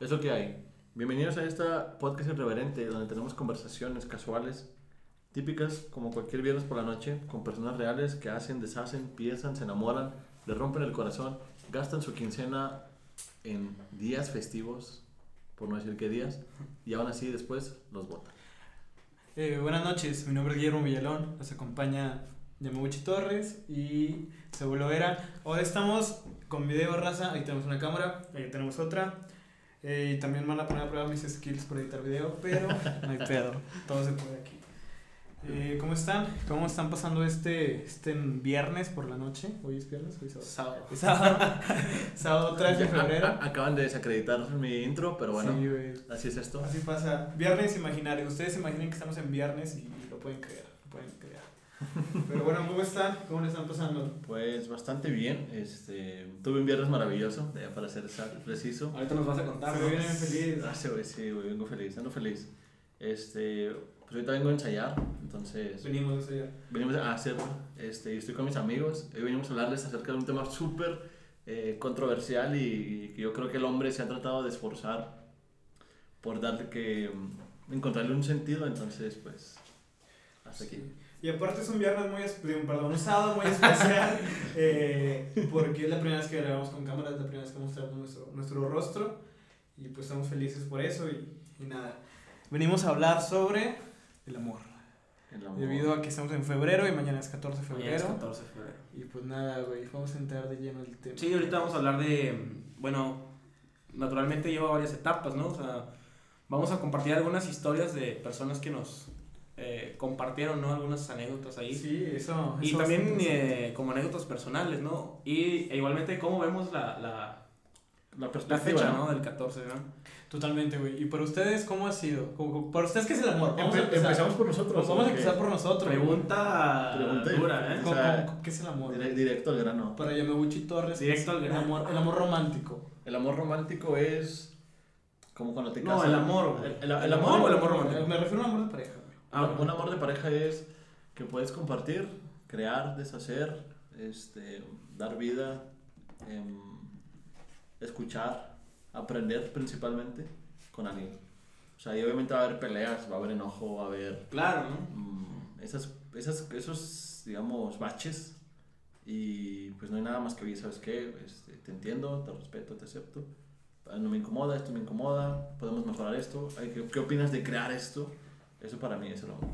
Es lo que hay. Bienvenidos a esta podcast irreverente donde tenemos conversaciones casuales, típicas como cualquier viernes por la noche, con personas reales que hacen, deshacen, piensan, se enamoran, le rompen el corazón, gastan su quincena en días festivos, por no decir qué días, y aún así después los votan. Eh, buenas noches, mi nombre es Guillermo Villalón, nos acompaña Yamaguchi Torres y Saúl Vera. Hoy estamos con video raza, ahí tenemos una cámara, ahí tenemos otra. Eh, y también van a poner a prueba mis skills por editar video, pero no hay pedo, todo se puede aquí. Eh, ¿Cómo están? ¿Cómo están pasando este, este viernes por la noche? ¿Hoy es viernes? ¿Hoy es sábado? Sábado. Sábado, sábado 3 de febrero. Acaban de desacreditar mi intro, pero bueno, Sí, así es esto. Así pasa. Viernes imaginario. Ustedes imaginen que estamos en viernes y lo pueden creer. Pero bueno, ¿cómo están? ¿Cómo le están pasando? Pues bastante bien. Este, tuve un viernes maravilloso, ya para ser preciso. Ahorita nos vas a contar, ve bien feliz. Ah, sí, güey, sí, güey, vengo feliz, ando feliz. Este, pues ahorita vengo a ensayar, entonces Venimos de allá. venimos a hacerlo. Este, y estoy con mis amigos. Hoy venimos a hablarles acerca de un tema súper eh, controversial y, que yo creo que el hombre se ha tratado de esforzar por darle que mm, encontrarle un sentido. Entonces, pues, hasta aquí. Y aparte es un viernes muy, perdón, un sábado muy especial, eh, porque es la primera vez que grabamos con cámara, es la primera vez que mostramos nuestro, nuestro rostro, y pues estamos felices por eso, y, y nada. Venimos a hablar sobre el amor, El amor. debido a que estamos en febrero y mañana es 14 de Mañana es febrero. 14 de febrero. Y pues nada, güey, vamos a entrar de lleno el tema. Sí, ahorita vamos a hablar de, bueno, naturalmente lleva varias etapas, ¿no? O sea, vamos a compartir algunas historias de personas que nos eh, compartieron, ¿no? Algunas anécdotas ahí. Sí, eso. Y eso también eh, como anécdotas personales, ¿no? Y e igualmente cómo vemos la, la, La la perspectiva, fecha, ¿no? ¿no? Del 14, ¿no? Totalmente, güey. ¿Y para ustedes cómo ha sido? Como- Para ustedes, ¿qué es el amor? Vamos a Empe- empezar. empezamos por nosotros. Vamos a empezar por nosotros. Pregunta, Pregunta dura, ¿eh? o ¿Cómo- sea, cómo- ¿Qué es el amor? Dire- Directo al grano. Para Yamaguchi Torres. Directo al el grano. amor, el amor romántico. El amor romántico es como cuando te No, casas. el amor. El, el- el ¿El amor, amor o el amor romántico? Me refiero a un amor de pareja. Ah, un amor de pareja es que puedes compartir, crear, deshacer, este, dar vida, em, escuchar, aprender principalmente con alguien. O sea, y obviamente va a haber peleas, va a haber enojo, va a haber Claro, ¿no? mm, esas, esas, esos, digamos, baches. Y pues no hay nada más que oír, ¿sabes qué? Este, te entiendo, te respeto, te acepto. Ah, No me incomoda, esto me incomoda, podemos mejorar esto. ¿Qué, qué opinas de crear esto? Eso para mí es el amor.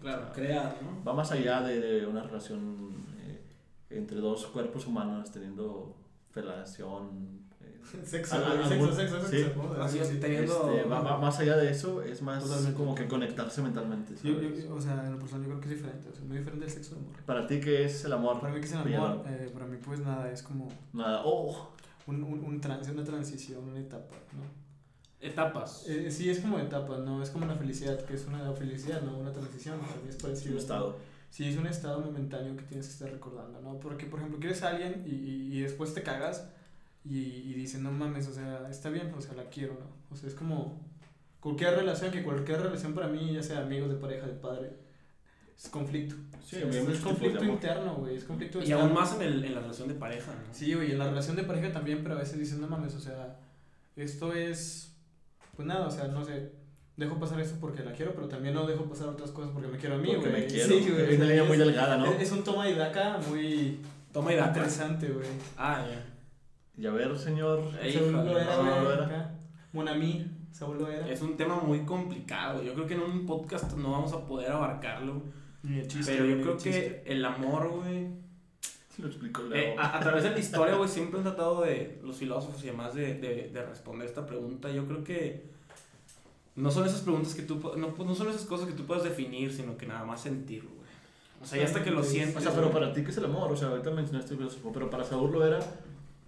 Claro, crear, ¿no? Va más allá de, de una relación eh, entre dos cuerpos humanos teniendo felación. eh, Sexo, sexo, algún- sexo, sí. sexo. teniendo- este, va, va más allá de eso, es más Totalmente. como que conectarse mentalmente. Yo- yo- o sea, en lo personal yo creo que es diferente. O sea, muy diferente del sexo del amor. Para ti, ¿qué es el amor? Para mí, que es el amor? Eh, para mí, pues nada, es como Nada, oh, un, un, un trans- una transición, una etapa, ¿no? Etapas. Eh, sí, es como etapa, ¿no? Es como una felicidad, que es una felicidad, ¿no? Una transición, para mí es es parecido. un ¿no? estado. Sí, es un estado momentáneo que tienes que estar recordando, ¿no? Porque, por ejemplo, quieres a alguien y, y, y después te cagas y, y dices, no mames, o sea, está bien, o sea, la quiero, ¿no? O sea, es como cualquier relación, que cualquier relación para mí, ya sea amigos, de pareja, de padre, es conflicto. Sí, es, hay es de conflicto interno, güey, es conflicto Y aún más en, el, en la relación de pareja, ¿no? Sí, güey, en la relación de pareja también, pero a veces dices, no mames, o sea, esto es, pues nada, o sea, no sé, dejo pasar esto porque la quiero, pero también no dejo pasar otras cosas porque me quiero a mí, Porque güey. me quiero. Sí, güey. Hay una línea es- muy delgada, ¿no? Es, es un toma y daca muy Toma y daca. interesante, güey. Ah, ya. Y a ver, señor. Ey, Saúl Loera. Monami, Saúl Loera. Es un tema muy complicado. Yo creo que en un podcast no vamos a poder abarcarlo. Ni el chiste, Pero yo creo chiste. que el amor, güey. Lo explico eh, a través de la historia, güey, siempre han tratado de, los filósofos y demás, de, de, de responder esta pregunta. Yo creo que no son esas preguntas que tú, no, no son esas cosas que tú puedes definir, sino que nada más sentirlo, güey. O sea, ya hasta que lo sientes. O sea, pero para ti, ¿qué es el amor? O sea, ahorita mencionaste el filósofo, pero para Saúl lo era,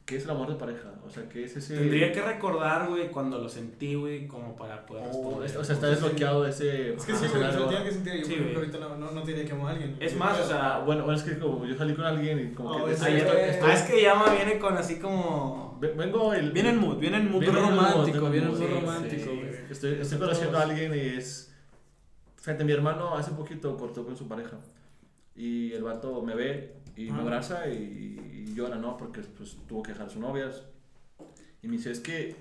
¿qué es el amor de pareja? O sea, ¿qué es ese...? Tendría que recordar, güey, cuando lo sentí, güey, como para poder Oh, responder. es- o sea, está desbloqueado ese... Es que sí, güey, o sea, escenario. tiene que sentir. Yo ahorita no, no, no te diría que amo a alguien. Es más, o sea, bueno, bueno, es que como yo salí con alguien y como Oh, que... ah, es que Yama viene con así como. Ve- Vengo el... Viene en mood, viene en mood romántico, viene viene en en mood, romántico. Estoy, estoy conociendo a alguien y es... Fíjate, mi hermano hace poquito cortó con su pareja. Y el vato me ve y me Ah. abraza y, y llora, ¿no? Porque pues tuvo que dejar a su novia. Y me dice, es que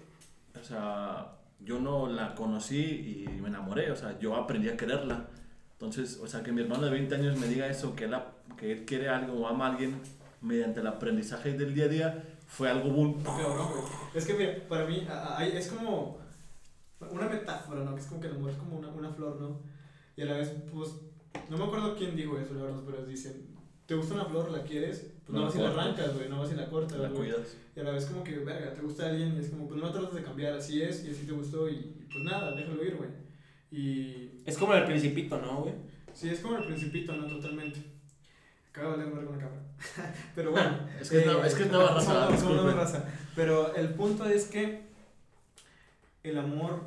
o sea, yo no la conocí y me enamoré, o sea, yo aprendí a quererla. Entonces, o sea, que mi hermano de 20 años me diga eso, que él, que él quiere algo o ama a alguien mediante el aprendizaje del día a día, fue algo güey. Es que, mira, para mí es como una metáfora, ¿no? Que es como que el amor es como una, una flor, ¿no? Y a la vez, pues, no me acuerdo quién dijo eso, la verdad, pero dicen, ¿te gusta una flor, la quieres? Pues no, No vas y la arrancas, güey, no vas y la cortas, La cuidas. Y a la vez como que, verga, te gusta alguien y es como, pues no tratas de cambiar, así es, y así te gustó, y, y pues nada, déjalo ir, güey. Y Es como el principito, ¿no, güey? sí, es como el principito, ¿no? Totalmente. Acabo de ver con la cámara. Pero bueno. Es que es nueva- es que es nueva raza, somos disculpen. nueva raza. Pero el punto es que el amor,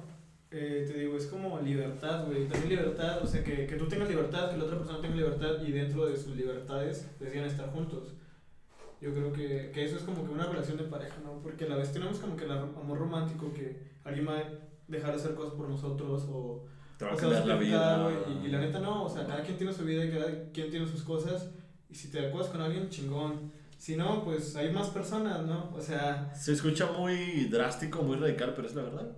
eh, te digo, es como libertad, güey. También libertad, o sea, que, que tú tengas libertad, que la otra persona tenga libertad y dentro de sus libertades decidan estar juntos. Yo creo que, que eso es como que una relación de pareja, ¿no? Porque a la vez tenemos como que el amor romántico, que alguien va a dejar de hacer cosas por nosotros o Te va a o sea, la vida. Y, y la neta no, o sea, cada quien tiene su vida y cada quien tiene sus cosas. Y si te acuerdas con alguien, chingón. Si no, pues hay más personas, ¿no? O sea, Se escucha muy drástico, muy radical, pero es la verdad.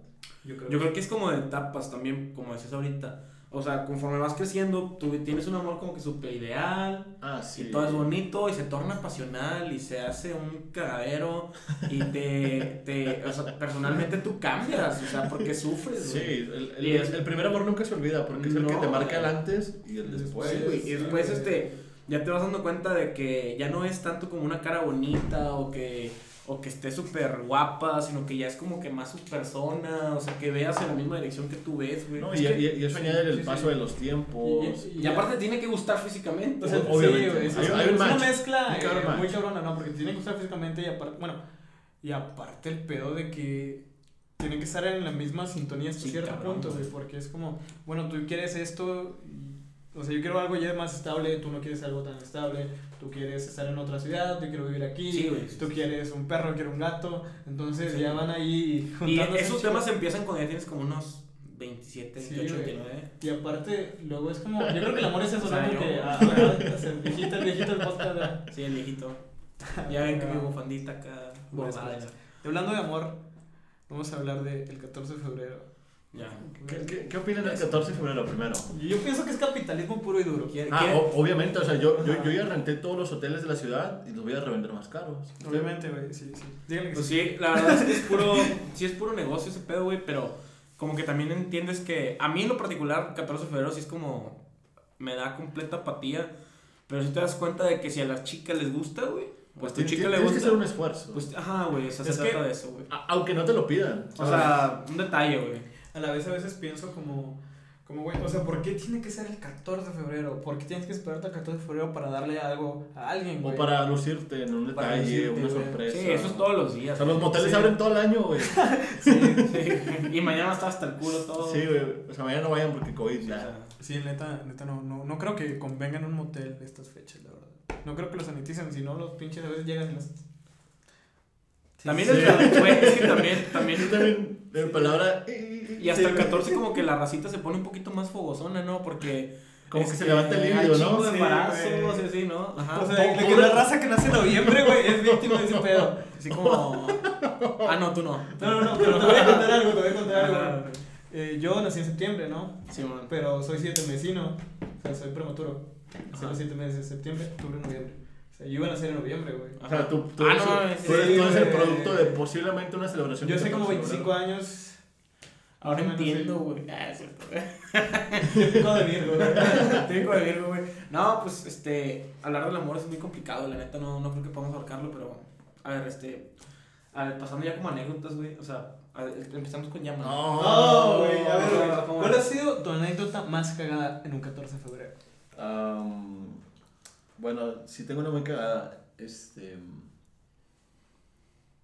yo creo, Yo creo que es como de etapas también, como decías ahorita. O sea, conforme vas creciendo, tú tienes un amor como que súper ideal, Ah, sí. y todo es bonito, y se torna pasional, y se hace un cagadero, y te, te o sea, personalmente tú cambias, o sea, porque sufres, Sí, el, el, Y es- el primer amor nunca se olvida porque es el que te marca el antes y el después. Sí, güey, y después, este, ya te vas dando cuenta de que ya no es tanto como una cara bonita, o que, o que esté súper guapa, sino que ya es como que más su persona, o sea, que veas en la misma dirección que tú ves, güey. No, Es y, que- y- y eso añade el sí, paso sí. de los tiempos. Y- Y aparte tiene que gustar físicamente. O sea, Obviamente. sí, es, Hay- es hay un una match. mezcla eh, muy cabrona, ¿no? Porque tiene que estar físicamente y aparte, bueno, y aparte el pedo de que tienen que estar en la misma sintonía hasta Sí, cierto cabrón, punto, güey. güey, porque es como, bueno, tú quieres esto, y- o sea, yo quiero algo ya más estable, tú no quieres algo tan estable, tú quieres estar en otra ciudad, yo quiero vivir aquí, Sí, güey. tú quieres un perro, quiero un gato, entonces Sí. ya van ahí Y juntándose esos temas empiezan cuando ya tienes como unos 27, Sí, 28, güey. 29. Y aparte, luego es como, yo creo que el amor es eso, O sea, Porque, ah, el viejito, el viejito del podcast, ¿verdad? Sí, el viejito. Ya ven que mi bufandita acá. Bordada. Y hablando de amor, vamos a hablar del 14 de febrero. Ya. ¿Qué, qué, qué opinan del 14 de febrero primero? Yo pienso que es capitalismo puro y duro. ¿Quiere- Ah, quiere- o- obviamente, o sea, yo, yo, yo ya renté todos los hoteles de la ciudad y los voy a revender más caros. Obviamente, güey, sí, sí. Díganle que Pues sí. sí, la verdad es que es puro, sí es puro negocio ese pedo, güey, pero como que también entiendes que a mí en lo particular 14 de febrero sí es como me da completa apatía, pero si te das cuenta de que si a las chicas les gusta, güey, pues a tu Tien- chica le tienes que gusta, hacer un esfuerzo. pues ajá, güey, o sea, Es se que- trata de eso, güey. Aunque no te lo pidan. O sea, un detalle, güey. A la vez a veces pienso como, como, güey, o sea, ¿por qué tiene que ser el 14 de febrero? ¿Por qué tienes que esperarte al 14 de febrero para darle algo a alguien, güey? o para lucirte en un Para detalle, lucirte, una güey. sorpresa. Sí, eso es todos los O días. sea, los moteles Sí. abren todo el año, güey. Sí, sí. Y mañana está hasta el culo todo. Sí, güey. O sea, mañana no vayan porque COVID Sí, o ya. sea, Sí, neta, neta, no, no, no creo que convenga en un motel estas fechas, la verdad. No creo que los saniticen, si no los pinches a veces llegan y los... También Sí. es, güey, es que también, también también, de palabra. Y hasta el 14 como que la racita se pone un poquito más fogosona, ¿no? Porque... Como que es se levanta el chingo ¿no? de Sí, embarazos güey. y así, ¿no? Ajá. O sea, la, que la raza que nace en noviembre, güey, es víctima de ese pedo. Así como... Ah, no, tú no. No, no, no, pero te voy a contar algo, te voy a contar algo. Eh, yo nací en septiembre, ¿no? Sí, man. Pero soy siete mesino, o sea, soy prematuro. Nací los siete meses de septiembre, octubre, noviembre. O sea, yo iba a nacer en noviembre, güey. O sea, tú, tú Ah, eres, no, tú eres- sí, tú eres el güey. producto de posiblemente una celebración. Yo sé como 14 de 25 febrero. años. Ahora entiendo, güey. Ah, es cierto. Típico de Virgo, güey. Típico de Virgo, güey. No, pues, este... Hablar del amor es muy complicado, la neta. No, no creo que podamos abarcarlo, pero... A ver, este... A ver, pasando ya como anécdotas, güey. O sea, a ver, empezamos con llamas. No. No, güey, a ver, güey. ¿Cómo ¿Cuál ha sido tu anécdota más cagada en un 14 de febrero? Am, bueno, sí tengo una muy cagada. Este.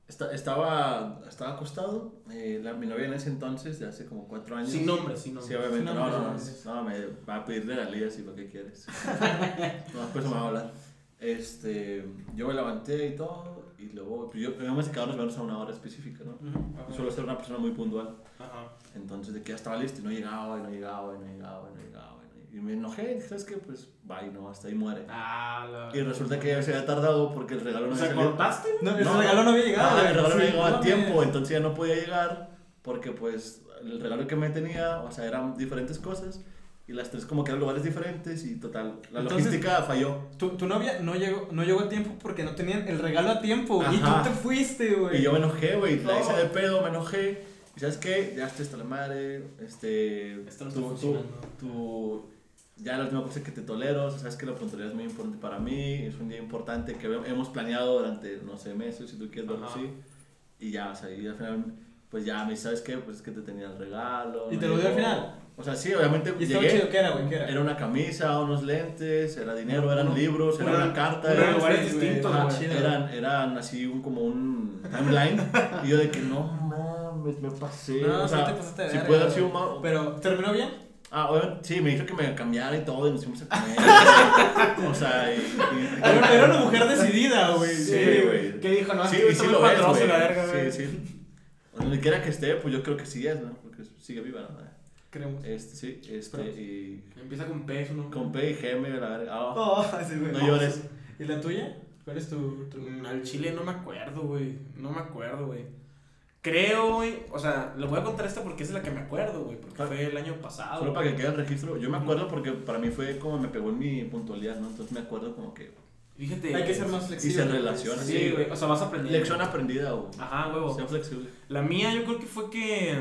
esta- estaba, estaba acostado. eh, la- mi novia en ese entonces, de hace como cuatro años. Sin nombre, sin nombre. Sí, obviamente. No, nombre, no, no, sin no, me va a pedir regalías y lo que quieres. no, después me va a hablar. Este, yo me levanté y todo. Y luego, pues yo, me secaba los manos a una hora específica, ¿no? Ajá. Suelo ser una persona muy puntual. Ajá. Entonces, de que ya estaba listo y no llegaba, y no llegaba, y no llegaba, y no llegaba. Y, me enojé, y dije, ¿sabes qué? Pues, bye, no, hasta ahí muere. Ah, la... Y resulta que se había tardado porque el regalo no había salido. cortaste. No, No, regalo no había llegado. Ah, el regalo no llegaba a tiempo, entonces ya no podía llegar. porque pues el regalo que me tenía, o sea, eran diferentes cosas y las tres como que eran lugares diferentes y total, la Entonces- logística falló. Tu, tu novia no llegó, no llegó a tiempo porque no tenían el regalo a tiempo. güey, Y tú Ajá. te fuiste, güey. Y yo me enojé, güey, la hice de pedo, me enojé. Y sabes qué, ya estoy hasta la madre, este, Esto no tú, está tú- ya la última cosa que te tolero, o sea, sabes que la puntualidad es muy importante para mí, es un día importante que hemos planeado durante, no sé, meses, si tú quieres verlo así. Y ya, o sea, y al final, pues ya me ¿sabes qué? Pues es que te tenía el regalo. ¿Y no te lo dio al llegó". final? O sea, sí, obviamente ¿Y llegué, chido? ¿Qué era, güey? ¿Qué era? era una camisa, unos lentes, era dinero, eran Uno- libros, era uno- una carta. era- lugares distintos, Ajá, güey. chido. eran, eran así un, como un timeline. y yo de que no mames, me pasé. No, o sea, te pasaste de si puede haber sido un Pero, ¿terminó bien? Ah, obviamente, sí, me dijo que me cambiara y todo, y nos fuimos a comer. o sea, y. y- Era, era una mujer decidida, güey. Sí, güey. ¿Qué dijo? No, Sí, que y sí lo es, güey. la verga, güey. Sí, sí. Donde quiera que esté, pues yo creo que sí es, ¿no? Porque sigue viva, ¿no? Creemos. Este, sí, este, y. Empieza con P, nombre. Con P y G, me la verga. Ah, Oh, ese güey. no llores. ¿Y la tuya? ¿Cuál es tu...? tu... Mm, Al chile no me acuerdo, güey. No me acuerdo, güey. Creo, güey. O sea, le voy a contar esta porque es la que me acuerdo, güey. Porque Ah. fue el año pasado. Solo para que quede el registro. Yo me acuerdo porque para mí fue como me pegó en mi puntualidad, ¿no? Entonces me acuerdo como que. Fíjate. Hay que ser más Y flexible. se relaciona. Sí, güey. O sea, vas a aprender. Lección aprendida, güey. Ajá, huevo. Sea flexible. La mía yo creo que fue que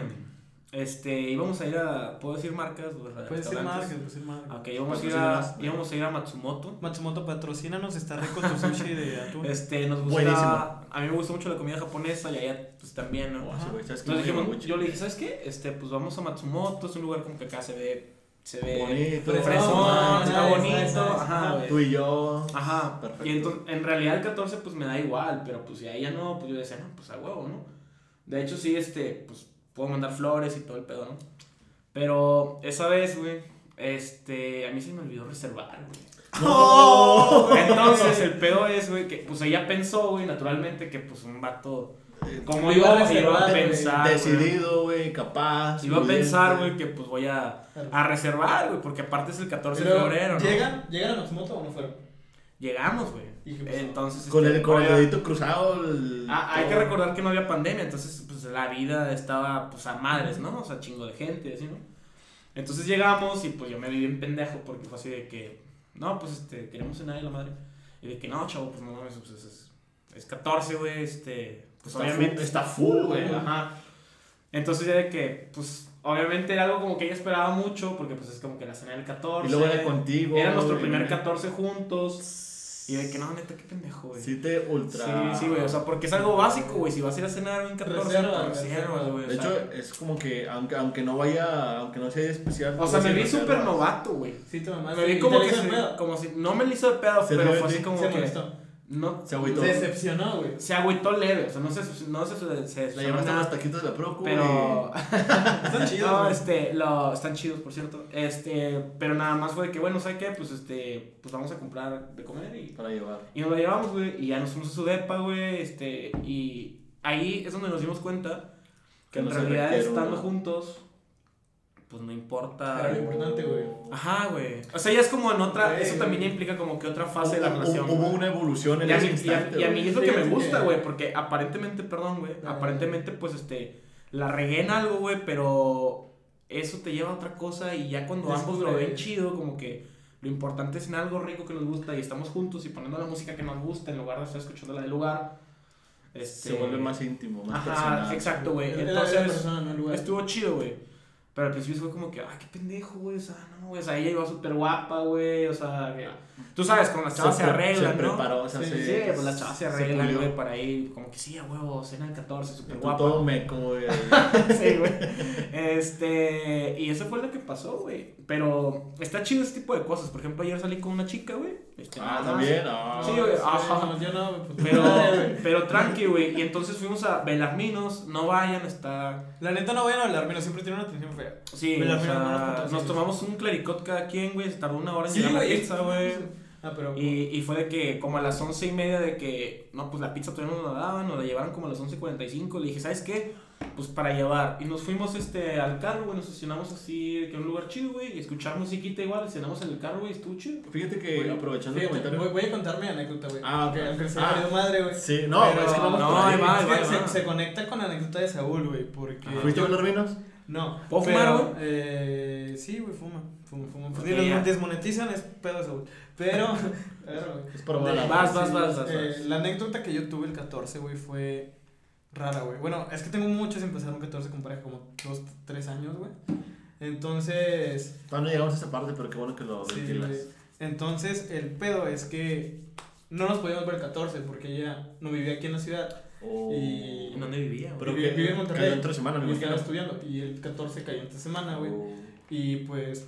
este íbamos a ir a ¿puedo decir marcas? o Puedes decir marcas, puedes decir marcas. Ok, íbamos a ir a íbamos a ir a Matsumoto. Matsumoto, patrocínanos, está rico tu sushi de atún. Este, nos gusta Buenísimo. A mí me gusta mucho la comida japonesa y a ella pues también, ¿no? Entonces dijimos, yo le dije, ¿sabes qué? Este, pues vamos a Matsumoto, es un lugar como que acá se ve se ve Bonito. Fresón, fresón, está nice, bonito, ajá. Tú y yo. Ajá, Perfecto. y entonces, en realidad el 14 pues me da igual, pero pues si a ella no, pues yo decía, no, pues a huevo, ¿no? De hecho sí, este, pues puedo mandar flores y todo el pedo, ¿no? Pero esa vez, güey, este, a mí se me olvidó reservar, güey. ¡No! Entonces el pedo es, güey, que pues ella pensó, güey, naturalmente que pues un vato, Eh, como Iba iba, a iba a pensar, Decidido, güey, capaz. Iba a pensar, güey, que pues voy a, a reservar, güey, porque aparte es el 14 de febrero, ¿no? ¿Llegan? ¿Llegan a Matsumoto o no fueron? Llegamos, güey. ¿Y qué pasó? Entonces, Con este, el, con el dedito cruzado. el- Ah, hay que recordar que no había pandemia, entonces pues la vida estaba pues a madres, ¿no? O sea, chingo de gente, así, ¿no? Entonces llegamos y pues yo me vi bien pendejo porque fue así de que, no, pues este, queremos cenar y la madre. Y de que no, chavo, pues no mames, pues es, es, es 14, güey, este, pues Está obviamente full- está full, güey. Ajá. Entonces ya de que, pues obviamente era algo como que ella esperaba mucho porque pues es como que la cena del 14. Y luego era contigo. Era nuestro primer 14 juntos. Y de que no, neta, qué pendejo, güey. Sí, te ultra. Sí, sí, güey, o sea, porque es algo básico, güey, si vas a ir a cenar un 14, Reserva, pues, reserva. reservas, güey. De o sea. hecho, es como que, aunque, aunque no vaya, aunque no sea especial. o sea, me vi súper novato, güey. Sí, te Me vi como que, se- como si, no me lo hizo de pedo, Se pero fue así como Se que, molestó. No, Se agüitó. Se decepcionó, güey. se agüitó leve, o sea, no se, no se, se, se Le llevaste nada, los taquitos de la Procu. pero... Están chidos, No, este, lo, están chidos, por cierto. Este, pero nada más fue de que, bueno, ¿sabes qué? Pues, este, pues vamos a comprar de comer y, Para llevar. y nos lo llevamos, güey. Y ya nos fuimos a su depa, güey. Este, y ahí es donde nos dimos cuenta que Que en realidad estando un- juntos, pues no importa. Era lo importante, güey. Ajá, güey. O sea, ya es como en otra, eso güey. también implica como que otra fase de la Hubo- relación. Hubo una evolución en Y a, ese mí, y, a, instante. y a mí es lo que me gusta, güey, porque aparentemente, perdón, güey, Ah. aparentemente, pues, este, la regué en algo, güey, pero eso te lleva a otra cosa y ya cuando ambos lo ven chido, como que lo importante es en algo rico que nos gusta y estamos juntos y poniendo la música que nos gusta en lugar de estar escuchando la del lugar. Este, Se vuelve más íntimo, más Ajá, personal. exacto, güey. Entonces, persona, no el lugar. estuvo chido, güey. Pero al principio fue como que, ay, qué pendejo, güey. O sea, no, güey. O sea, ella iba súper guapa, güey. O sea, que- tú sabes, con las chavas se, pre- arreglan, se ¿no? preparó, o sea, Sí, se- Sí, pues las chavas se arreglan, güey, para ir, como que sí, a huevo, cena el 14, Y súper guapa. todo meco, güey. sí, güey. Este, y eso fue lo que pasó, güey. Pero está chido ese tipo de cosas. Por ejemplo, ayer salí con una chica, güey. Este, Ah, también. Ah. Sí, güey, ajá. No, yo no, pues, Pero, pero tranqui, güey. Y entonces fuimos a Belarminos. No vayan, está. La neta no vayan a mira, siempre tiene una atención fea. Sí, o sea, no nos tomamos un claricot cada quien, güey. Se tardó una hora en Sí, llegar la pizza, güey. Ah, pero. Y, y fue de que como a las once y media de que, no, pues la pizza todavía no nos la daban, nos la llevaron como a las 11.45. Le dije, ¿sabes qué? pues para llevar. Y nos fuimos este, al carro, güey, nos estacionamos así, que en un lugar chido, güey, y escuchar musiquita igual, estacionamos en el carro, güey, estuvo chido. Fíjate que Güey, aprovechando el Fíjate, comentario. voy, voy a contar mi anécdota, güey. Ah, ok. aunque se Ah. madre, güey. Sí, no, Pero- es que vamos no, ahí. va, Es que ahí va, se, conecta con la anécdota de Saúl, güey, porque... ¿Fuiste a los vinos? No. ¿Puedo pero, fumar, güey? Eh, sí, güey, fuma. Fuma, fuma. Pues los desmonetizan es pedo de Saúl. Pero... güey. Es por. Vas, vas, Sí, vas, vas, eh, vas. La anécdota que yo tuve el 14, güey, fue rara, güey. Bueno, es que tengo muchos empezaron 14 con pareja, como 2, 3 años, güey. Entonces, Todavía no llegamos a esa parte, pero qué bueno que lo sí, ventilas. güey. Entonces, el pedo es que no nos podíamos ver el 14 porque ella no vivía aquí en la ciudad. Oh. Y- ¿En dónde vivía? Pero Vi- que vive en Monterrey. cayó entre semana, me imagino. estudiando. Y el 14 cayó entre semana, güey. Oh. Y pues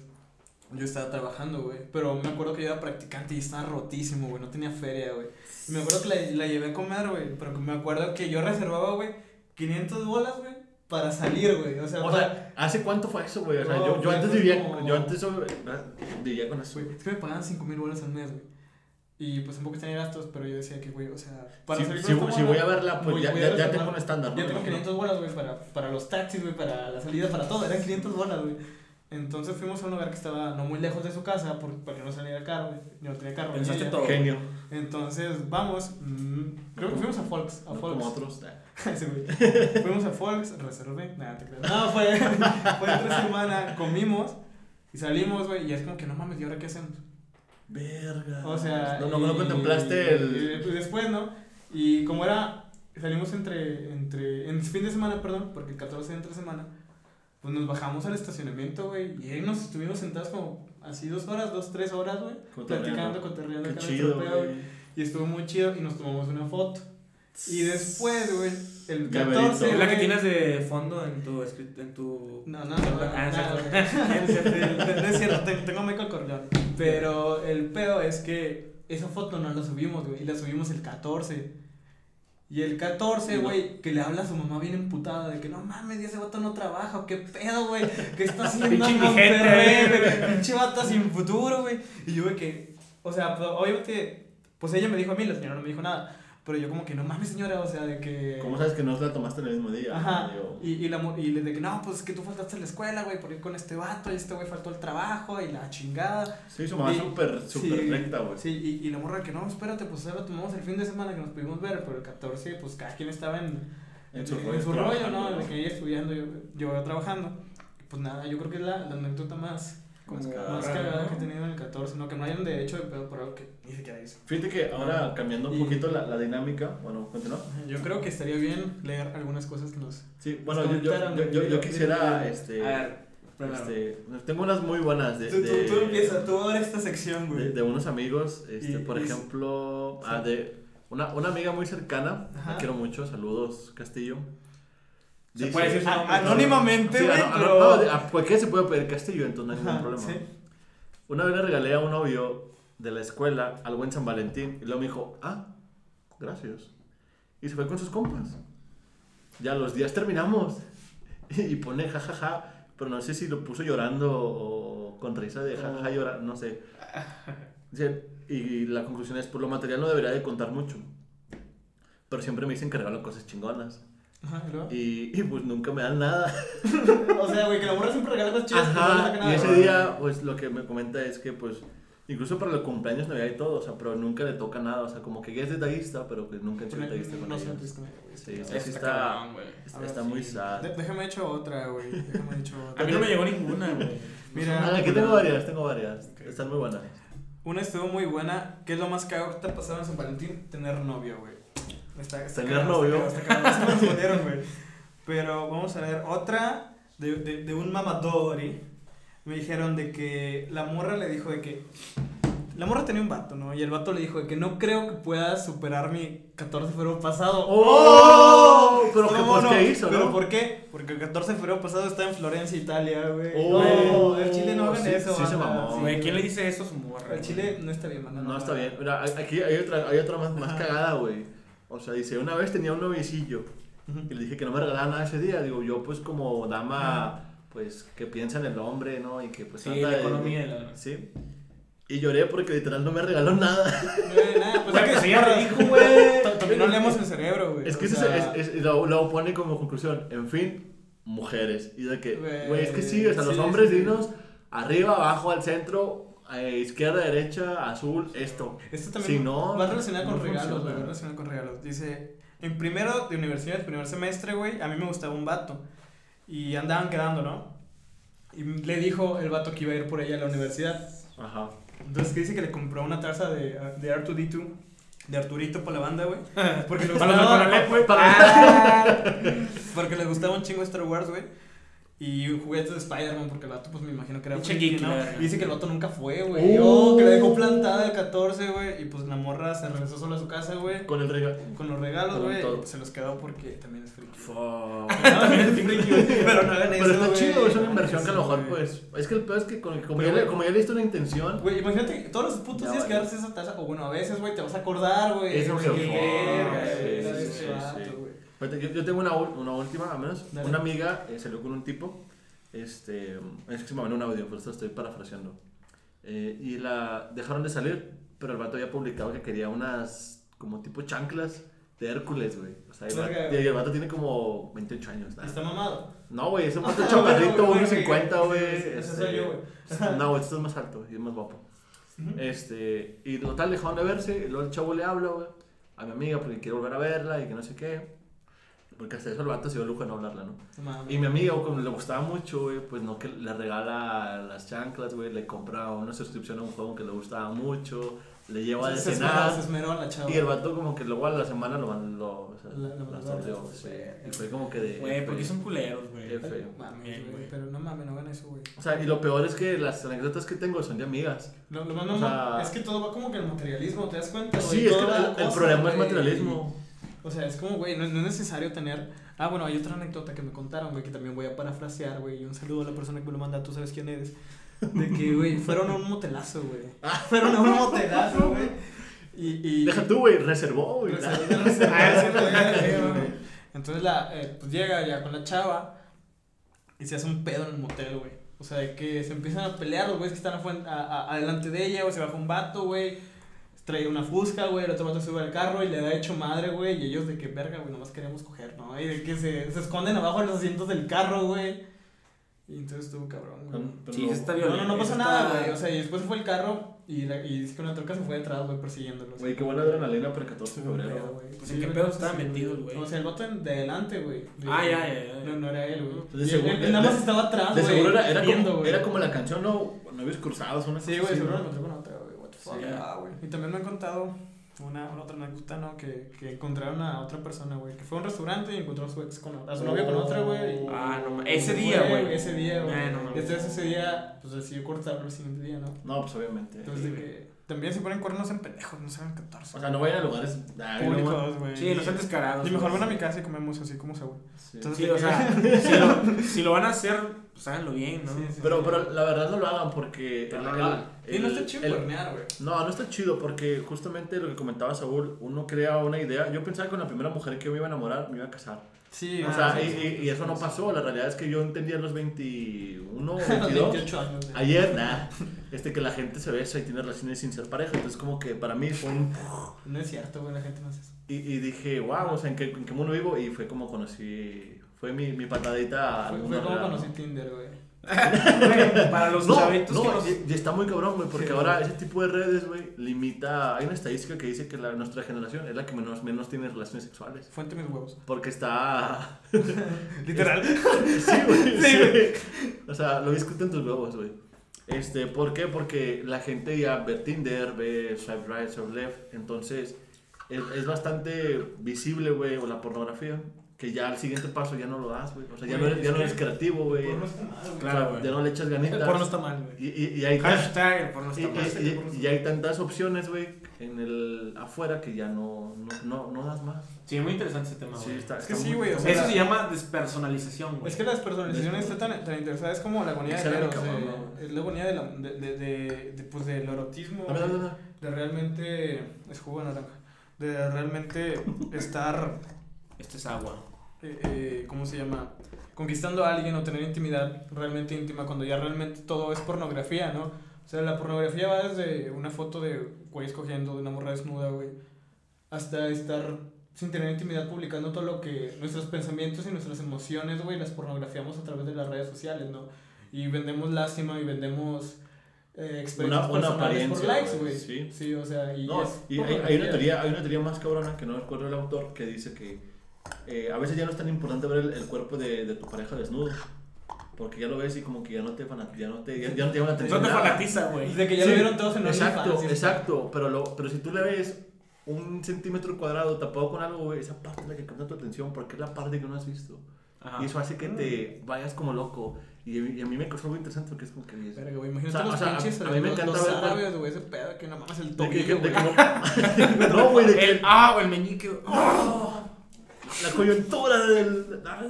yo estaba trabajando, güey. Pero me acuerdo que yo era practicante y estaba rotísimo, güey. No tenía feria, güey. Y me acuerdo que la, la llevé a comer, güey. Pero que me acuerdo que yo reservaba, güey, 500 bolas, güey, para salir, güey. O sea, O para- sea, ¿hace cuánto fue eso, güey? O sea, No, yo, yo antes vivía, como- yo antes sobre- vivía con eso. güey, es que me pagaban 5 mil bolas al mes, güey. Y pues tampoco tenía gastos, pero yo decía que, güey, o sea, para Si, salir si, esta si voy a verla, pues ya, ya, ya tengo un estándar, ¿no? Ya tengo Me 500 bolas, güey, para, para los taxis, güey, para la salida, para todo. Eran 500 bolas, güey. Entonces fuimos a un lugar que estaba no muy lejos de su casa, por- para que no saliera caro, güey. Yo no tenía carro. Pensaste todo. Genio. Entonces, vamos. mm, creo que fuimos a Folks. A No Folks. como otros. Sí, güey. Fuimos a Folks, reservé. Nada, te creas. No, fue, fue entre semana, comimos y salimos, güey. Y es como que no mames, ¿y ahora qué hacemos? Verga. O sea. No, no, no contemplaste el. y, pues, después, ¿no? Y como era. Salimos entre. entre en fin de semana, perdón, porque el 14 entre semana. Pues nos bajamos al estacionamiento, güey. Y ahí nos estuvimos sentados como así dos horas, dos, tres horas, güey. Platicando, cotorreando. Qué chido. Y estuvo muy chido y nos tomamos una foto. Y después, güey, el Llaverito. 14. Es la que tienes de fondo en tu en tu No, no, no, no, Ah, es no, cierto. No es cierto, no es cierto, te- tengo Michael Corleone. Pero el pedo es que esa foto no la subimos, güey, y la subimos el 14. Y el 14, Y no- güey, que le habla a su mamá bien emputada de que no mames, ya ese vato no trabaja, o qué pedo, güey, ¿qué está haciendo en Monterrey, güey? Pinche vato sin futuro, güey. Y yo, güey, que, o sea, pues, obviamente, pues ella me dijo a mí, la señora no me dijo nada. Pero yo como que no mames, señora, o sea, de que... ¿Cómo sabes que no la tomaste en el mismo día? Ajá. Y, y, la, mo- y le de que no, pues es que tú faltaste a la escuela, güey, por ir con este vato, y este güey faltó al trabajo, y la chingada. Sí, su mamá súper, súper sí, recta, güey. Sí, y, y la morra que no, espérate, pues lo tomamos el fin de semana que nos pudimos ver, pero el 14, pues cada quien estaba en, En en, su en rollo, su rollo, trabajando, ¿no? De que ella estudiando, yo, yo trabajando. Pues nada, yo creo que es la, la anécdota más, como, Más más cagada, cagada, ¿no? que he tenido en el 14, no, que me hayan de hecho de pedo por algo que ni siquiera hice. Fíjate que ahora cambiando un Y- poquito la, la dinámica, bueno, continúa. Yo creo que estaría bien leer algunas cosas que nos... Sí, bueno, Nos yo, yo, yo, yo- quisiera, este, A ver, este, tengo unas muy buenas de, Tú, tú, de, tú empieza, tú ahora esta sección, güey. de, de unos amigos, este, Y- por y- ejemplo, sí. ah, de una, una amiga muy cercana, Ajá. la quiero mucho, saludos Castillo. Se puede decir su A- nombre, anónimamente, Sí, güey, ano- pero... no, de- a cualquiera se puede pedir Castillo, entonces no hay ningún problema. sí. Una vez le regalé a un novio de la escuela algo en San Valentín y luego me dijo, ah, gracias. Y se fue con sus compas. Ya los días terminamos. Y pone jajaja, pero no sé si lo puso llorando o con risa de jajaja Oh. llorar, no sé. Y la conclusión es, por lo material no debería de contar mucho. Pero siempre me dicen que regalo cosas chingonas. Ajá, ¿y luego? Y, y pues nunca me dan nada. O sea, güey, que la morra siempre regala cosas chidas. pero no le saca Ajá, nada, y ese día, pues lo que me comenta es que, pues, incluso para el cumpleaños, Navidad y todo, o sea, pero nunca le toca nada, o sea, como que ya es detallista, pero que nunca he sido detallista con No ellos. Sí, Sí, está, cabrón, está, ver, está sí. muy sad. De- Déjame hecho otra, güey. Déjame hecho otra. A mí no me llegó ninguna, güey. Mira, Ah, aquí tengo varias, tengo varias, Ok. están muy buenas. Una estuvo muy buena. ¿Qué es lo más cagado que te ha pasado en San Valentín? Tener novio, güey. Está, está ¿Tener novio? Respondieron, güey. Pero vamos a ver. Otra de, de, de un mamadori. Me dijeron de que la morra le dijo de que. La morra tenía un vato, ¿no? Y el vato le dijo de que no creo que puedas superar mi 14 de febrero pasado. ¡Oh! Pero que, ¿Cómo pues? ¿qué hizo, ¿Pero no? por qué? Porque el 14 de febrero pasado está en Florencia, Italia, güey. Oh, el Chile no hagan sí, eso, sí se mamó. Güey, ¿quién le dice eso a su morra? El Chile no está bien, manda. No, está bien. Mira, aquí hay otra, hay otra más, más cagada, güey. O sea, dice, una vez tenía un noviecillo y le dije que no me regalaba nada ese día. Digo, yo pues como dama, pues que piensa en el hombre, ¿no? Y que pues Sí, anda la de- economía y la... Sí. Y lloré porque literal no me regaló nada. No, nada, pues es que pues morras- dijo, güey. Ta- También no leemos el cerebro, güey. Es que o sea, es, es- lo, lo pone como conclusión. En fin, mujeres. Y de que, Güey, es que sí, o sea, los sí, hombres sí. dinos arriba, abajo, al centro, eh, izquierda, derecha, azul, esto. Esto también Si no, va relacionado con regalos, güey. Va relacionado con regalos. Dice, en primero de universidad, primer semestre, güey, a mí me gustaba un vato. Y andaban quedando, ¿no? Y le dijo el vato que iba a ir por ella a la universidad. Ajá. Entonces, que dice que le compró una taza de, de R2D2, de Arturito para la banda, güey. Porque le Para gustaba... Conalep, güey. Ah, porque le gustaba un chingo Star Wars, güey. Y juguetes de Spider-Man, porque el vato, pues me imagino que era friki, ¿no? Y dice que el vato nunca fue, güey. Uh. Oh, que la dejó plantada el 14, güey. Y pues la morra se regresó sola a su casa, güey. Con el regalo. Con los regalos, güey. pues, se los quedó porque también es friki. Fuck. No, también es friki, güey. Pero no hagan eso, Pero está güey. chido, es una inversión que a lo mejor, pues. Es que el peor es que con- como, ya, le- como ya le diste una intención. Güey, imagínate que todos los putos Ya días que valió. agarres esa taza, o bueno, a veces, güey, te vas a acordar, güey. Qué que Sí, sí, sí, Yo, yo tengo una, una última, al menos. Dale. Una amiga eh, salió con un tipo. Este, es que se me mandó un audio, por eso estoy parafraseando. Eh, y la dejaron de salir, pero el vato había publicado que quería unas como tipo chanclas de Hércules, güey. O sea, el vato, el vato tiene como 28 años. Está mamado. No, güey, es un vato chaparrito, bueno, güey, 1.50, güey. Ese este, soy yo, güey. No, güey, este es más alto y es más guapo. Este, y total, dejaron de verse. Y luego el chavo le habla, güey, a mi amiga porque quiere volver a verla y que no sé qué. Porque hasta eso el vato se dio el lujo de no hablarla, ¿no? Y mi amiga, como le gustaba mucho, güey, pues no que le regala las chanclas, güey, le compra una suscripción a un juego que le gustaba mucho, le lleva esmeró, cenar. se esmeró la chava. Y el vato como que luego a la semana lo mandó, o sea, La- la lo mandó, sorteó, güey. sí. Y fue como que de... Güey, porque F. son culeros, güey. Qué feo. Mames, Bien, güey, güey. pero no mames, no hagan eso, güey. O sea, y lo peor es que las anécdotas que tengo son de amigas. Lo, lo más O mamón sea- es que todo va como que el materialismo, ¿te das cuenta? güey? Sí, es que Todo el, da el cosa, problema es güey. materialismo. O sea, es como, güey, no, no es necesario tener... Ah, bueno, hay otra anécdota que me contaron, güey, que también voy a parafrasear, güey. Y un saludo a la persona que me lo manda, tú sabes quién eres. De que, güey, fueron a un motelazo, güey. Fueron a un motelazo, güey. Y, y, Deja tú, güey, reservó, güey. Ah. Entonces la, eh, pues llega ya con la chava y se hace un pedo en el motel, güey. O sea, de que se empiezan a pelear los güeyes que están a- a- adelante de ella, o se baja un vato, güey. Trae una fusca, güey, el otro vato sube al carro y le da hecho madre, güey. Y ellos de que, verga, güey, nomás queremos coger, ¿no? Y de que se, se esconden abajo de los asientos del carro, güey. Y entonces estuvo cabrón, güey. Pero Sí, no- está No, violento. no, no pasa está- nada, güey. O sea, y después se fue el carro y, la, y dice que una troca se fue detrás, güey, persiguiéndolos. Güey, qué buena adrenalina para el 14 de febrero. güey. Pues, ¿en qué pedo estaba sí, metido güey? O sea, el vato en- de adelante, güey. Ah, ya, ya, ya. No, no era él, güey. Él, nada más estaba atrás, De güey. seguro era, era, viendo, como, güey. era como la canción, no, novios cruzados, una Sí, cosa güey, así, seguro ¿no? lo encontré con otra, Sí. ah, güey. Y también me han contado una, una otra anécdota, ¿no? Que, que encontraron a otra persona, güey. Que fue a un restaurante y encontró a su ex con a su novia con otra, güey. y- Ah, no ese se día, güey. Ese día, güey. No mames. y entonces ese día, pues decidió cortarlo el siguiente día, ¿no? No, pues obviamente. Entonces, de que también se ponen cuernos en pendejos, no saben 14. O sea, no vayan a lugares no, públicos, güey. Sí, no sean descarados. Y mejor van a mi casa y comemos así como se güey. sí. Entonces, Sí, o sea, si lo, si lo van a hacer, pues háganlo bien, ¿no? Sí, sí, Pero, sí. pero la verdad no lo hagan porque. Pero el- no lo el- hagan. Y no está chido cuernear, güey. No, no está chido porque justamente lo que comentaba Saúl, uno crea una idea. Yo pensaba que con la primera mujer que me iba a enamorar me iba a casar. Sí, o ah, sea, sí, y, sí, y- eso no pasó. La realidad es que yo entendía a los 21, A los 22. 28 años. Ayer, nada. Este, que la gente se besa y tiene relaciones sin ser pareja. Entonces, como que para mí fue un. No es cierto, güey, la gente no hace eso. Y, y dije, wow, o sea, ¿en qué, en qué mundo vivo? Y fue como conocí. Fue mi, mi patadita Fue, fue como conocí ¿no? Tinder, güey. Güey, Para los No, chavitos no, que nos... y, y está muy cabrón, güey, porque Sí, ahora güey. ese tipo de redes, güey, limita. Hay una estadística que dice que la, nuestra generación es la que menos, menos tiene relaciones sexuales. Fuente mis huevos. Porque está. Literal. sí, güey. Sí, sí. O sea, lo discuten tus huevos, güey. Este, ¿por qué? Porque la gente ya ve Tinder, ve Swipe Right, Swipe Left. Entonces, es, es bastante visible, güey, o la pornografía. Que ya al siguiente paso ya no lo das, güey. O sea, ya no Güey, eres, ya es no eres creativo, güey. El porno está mal, güey. Claro, güey. Ya no le echas El ganitas. porno está mal, güey. Y, y, y hay Hashtag, el porno y, está mal. y- y- y hay tantas opciones, güey, en el afuera que ya no, no, no, no das más. Sí, muy interesante ese tema, Sí, güey. está, Es que está sí, güey, o está sea, Eso se llama despersonalización, güey. Es que la despersonalización está tan, tan interesada, es como la agonía Es de algo Eros, cabrón, eh, ¿no? es la agonía de, la, de, de, de, de, pues, del erotismo, dame, dame. de realmente, es jugo de naranja, de realmente estar, Este es agua. Eh, eh, ¿cómo se llama? Conquistando a alguien o tener intimidad realmente íntima cuando ya realmente todo es pornografía, ¿no? O sea, la pornografía va desde una foto de güeyes cogiendo de una morra desnuda, güey, hasta estar sin tener intimidad publicando todo lo que nuestros pensamientos y nuestras emociones, güey, las pornografiamos a través de las redes sociales, ¿no? Y vendemos lástima y vendemos eh, experiencias Una- una personales por apariencia, likes, güey, güey. sí. o sea, y No, es y hay, hay una teoría, hay una teoría más cabrona que no recuerdo el autor que dice que eh, a veces ya no es tan importante ver el, el cuerpo de, de tu pareja desnudo. Porque ya lo ves y como que ya no te fanat- ya no te, ya, ya no te llama la atención. No te nada. fanatiza, güey. De que ya Sí, lo vieron todos en Exacto, ¿sí? exacto. Pero, lo, pero si tú le ves un centímetro cuadrado tapado con algo, güey, esa parte es la que capta tu atención porque es la parte que no has visto. Ajá. Y eso hace que te vayas como loco. Y, y a mí me causó algo interesante porque es como que... es- Verga, güey, imagínate O sea, los o sea, pinches a mí me encanta los ver- árabes, güey, ese pedo que no mames el de que- tobillo, de güey. que no- güey, de que El, ah, o el meñique. Ah, la coyuntura del... Ay,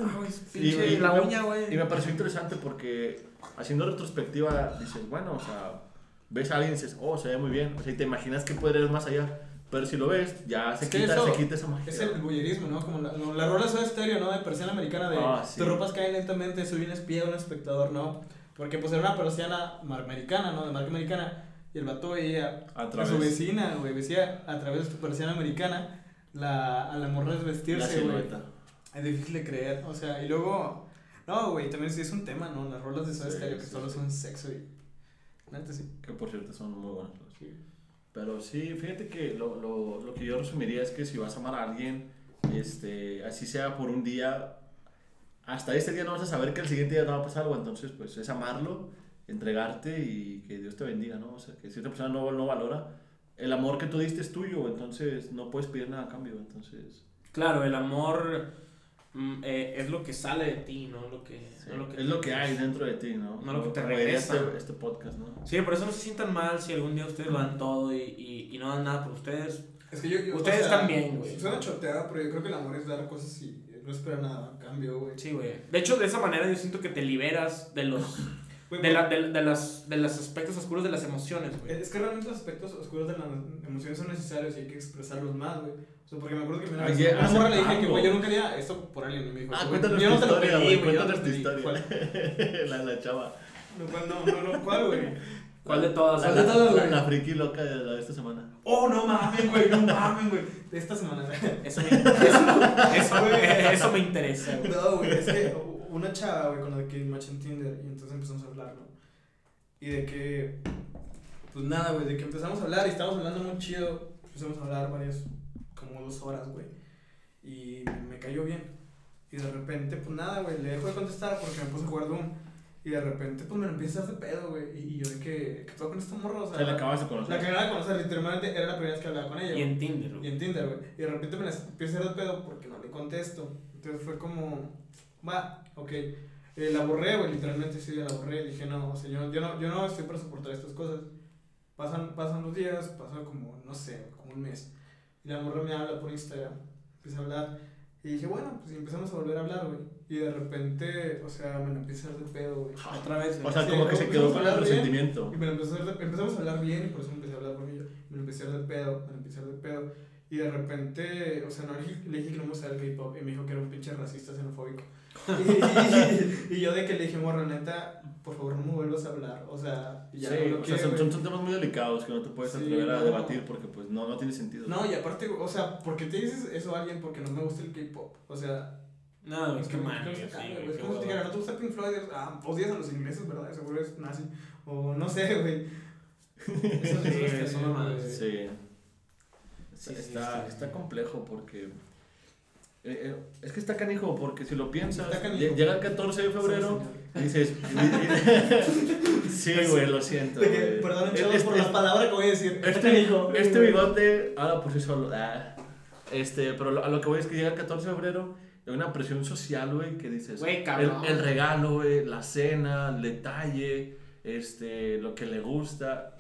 Y- pinche y- la y- uña, güey. Y me pareció interesante porque haciendo retrospectiva dices, bueno, o sea, ves a alguien y dices, oh, se ve muy bien. O sea, y te imaginas que puede ir más allá. Pero si lo ves, ya se, Es quita, eso se quita esa magia. Es el voyerismo, ¿no? Como la, la rola de estéreo, ¿no? De persiana americana de Ah, sí. tus ropas caen lentamente, soy un espía, un espectador, ¿no? Porque pues era una persiana americana, ¿no? De marca americana. Y el vato veía A a, su vecina, güey. Decía a través de su persiana americana la, a la morra la desvestirse, güey. Es difícil de creer, o sea, y luego... No, güey, también sí es un tema, ¿no? Las rolas de Soda Sí, Stereo que sí, solo sí. son sexo y... Neta, sí. Que por cierto son muy buenas. Pero sí, fíjate que lo, lo, lo que yo resumiría es que si vas a amar a alguien, este, así sea por un día, hasta este día no vas a saber que el siguiente día no va a pasar algo, entonces pues es amarlo, entregarte y que Dios te bendiga, ¿no? O sea, que si otra persona no, no valora, el amor que tú diste es tuyo, entonces no puedes pedir nada a cambio, entonces... Claro, el amor mm, eh, es lo que sale de ti, no lo que, no lo que es lo que hay dentro de ti, ¿no? No lo que te diría regresa. Este, este podcast, ¿no? Sí, por eso no se sientan mal si algún día ustedes lo dan todo y, y, y no dan nada por ustedes. Es que yo, yo- Ustedes o sea, también, güey. Suena choteada, pero yo creo que el amor es dar cosas y no esperar nada a cambio, güey. Sí, güey. De hecho, de esa manera yo siento que te liberas de los De, la, de, de las, de los aspectos oscuros de las emociones, güey. Es que realmente los aspectos oscuros de las emociones son necesarios y hay que expresarlos más, güey. O sea, porque me acuerdo que me una Hay vez que a una morra le dije que, güey, yo nunca haría esto por alguien. Y me dijo, Ah, cuéntanos yo tu no te lo historia, pedí, güey, güey, yo no cuéntanos te tu lo pedí. historia. ¿Cuál? la, la chava. No, ¿cuál? no, no, no, ¿cuál, güey? ¿Cuál de todas? La, ¿Cuál de todas, güey? la friki loca de, la de esta semana. Oh, no mames, güey, no mames, güey. De esta semana. Eso me, eso, eso, eso me interesa, güey. No, güey, es que una chava, güey, con la que match en Tinder y entonces empezamos a hablar, ¿no? Y de que, pues nada, güey, de que empezamos a hablar y estábamos hablando muy chido. Empezamos a hablar varias, como dos horas, güey. Y me cayó bien. Y de repente, pues nada, güey, le dejo de contestar porque me puse a jugar Doom. Y de repente, pues me lo empieza a hacer pedo, güey. Y yo de que, ¿qué pedo con esta morra? O O sea, sea, la acabas de la conocer. que acababa de conocer, literalmente era la primera vez que hablaba con ella. Y en Tinder, Y güey. en Tinder, güey. Y de repente me la empiezo a hacer de pedo porque no le contesto. Entonces fue como, va, ok. Eh, la borré, güey, literalmente sí, la borré. Dije, no, o sea, yo, yo no, yo no estoy para soportar estas cosas. Pasan, pasan los días, pasa como, no sé, como un mes. Y la morra me habla por Instagram. Empieza a hablar. Y dije, bueno, pues empezamos a volver a hablar, güey. Y de repente, o sea, me la empieza a hacer de pedo, güey. Otra vez, O sea, como que se quedó empezamos a con el resentimiento. Y me lo empezó a hacer de- empezamos a hablar bien y por eso empecé a hablar con ella. Me lo empecé a hacer de pedo, me lo empecé a hacer de pedo. Y de repente, o sea, no le dije, le dije que no me gustaba el K-pop y me dijo que era un pinche racista xenofóbico. Y, y yo de que le dije, morra, neta, por favor no me vuelvas a hablar. O sea, ya sí, no lo o sea, son, son, son temas muy delicados que no te puedes Sí, atrever a no. debatir porque pues no, no tiene sentido. No, y aparte, o sea, ¿por qué te dices eso a alguien porque no me gusta el K-pop? O sea, No, es es que güey. Es como si te hueva. dijera, no te gusta Pink Floyd, ah, odias a los ingleses, ¿verdad? Seguro es nazi. O no sé, güey. Eso, Sí, mamadas. güey. Sí. Sí, está, sí. está complejo porque. Eh, eh, es que está canijo porque si lo piensas, Está llega el 14 de febrero y dices. sí, güey, lo siento. De que, Es- chavos, es- por las palabras que voy a decir. Está Este, canijo. este bigote habla por sí solo. ah. Este, pero lo- a lo que voy es que llega el 14 de febrero y hay una presión social, güey, que dices. Güey, el, cabrón. el regalo, güey, la cena, el detalle, este, lo que le gusta.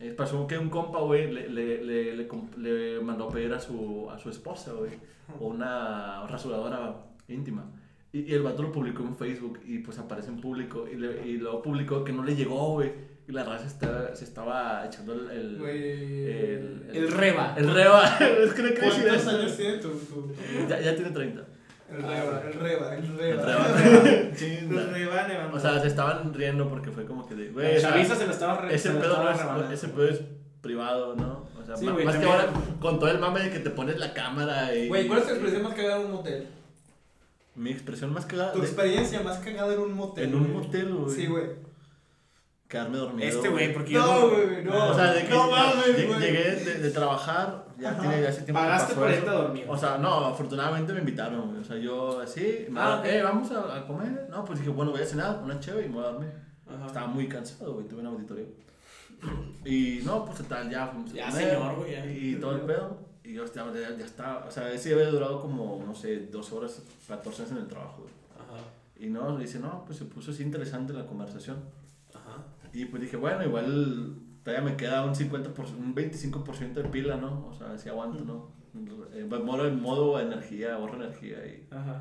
Eh, pasó que un compa, güey, le, le, le, le, mandó a pedir a su, a su esposa, güey, una rasuradora íntima. Y, y el vato lo publicó en Facebook y pues aparece en público. Y, le- y luego publicó que no le llegó, güey. Y la raza está- se estaba echando el. el Güey. el, El reba. El reba. es que no ¿Cuántos eso. años tiene tu, tu, tu- Ya, ya tiene 30. El reba, el reba, el El reba. reba. El reba, Nevando. O sea, se estaban riendo porque fue como que de, güey, se lo estaba re- ese pedo no es, ese pedo es privado, ¿no? O sea, Sí, más que ahora con todo el mame de que te pones la cámara y. Güey, ¿cuál es tu experiencia más cagada en un motel? Mi expresión más cagada. Tu de- experiencia más cagada en un motel. En un motel, güey. Sí, güey. Quedarme dormido. Este güey, porque yo No, güey, no. O sea, de que no mames, lle- güey. llegué de, de trabajar, ya Ajá. tiene ya hace tiempo Pagaste por irte a dormir. O sea, no, afortunadamente me invitaron, güey. O sea, yo así, Ah, ok. eh, vamos a, a comer. No, pues dije, bueno, voy a cenar, una chévere y me voy a dormir. Ajá. Estaba muy cansado, güey, tuve un auditorio. Y no, pues tal, ya fuimos a Ya, comer, señor, güey, ya. Y todo el pedo. Y yo estaba, ya, ya estaba, o sea, ese había durado como, no sé, dos horas, 14 horas en el trabajo, güey. Ajá. Y no, dice, no, pues se puso así interesante la conversación. Ajá. Y pues dije, bueno, igual todavía me queda un 50%, un 25% de pila, ¿no? O sea, si aguanto, ¿no? Eh, modo, en modo energía, ahorro energía y... Ajá.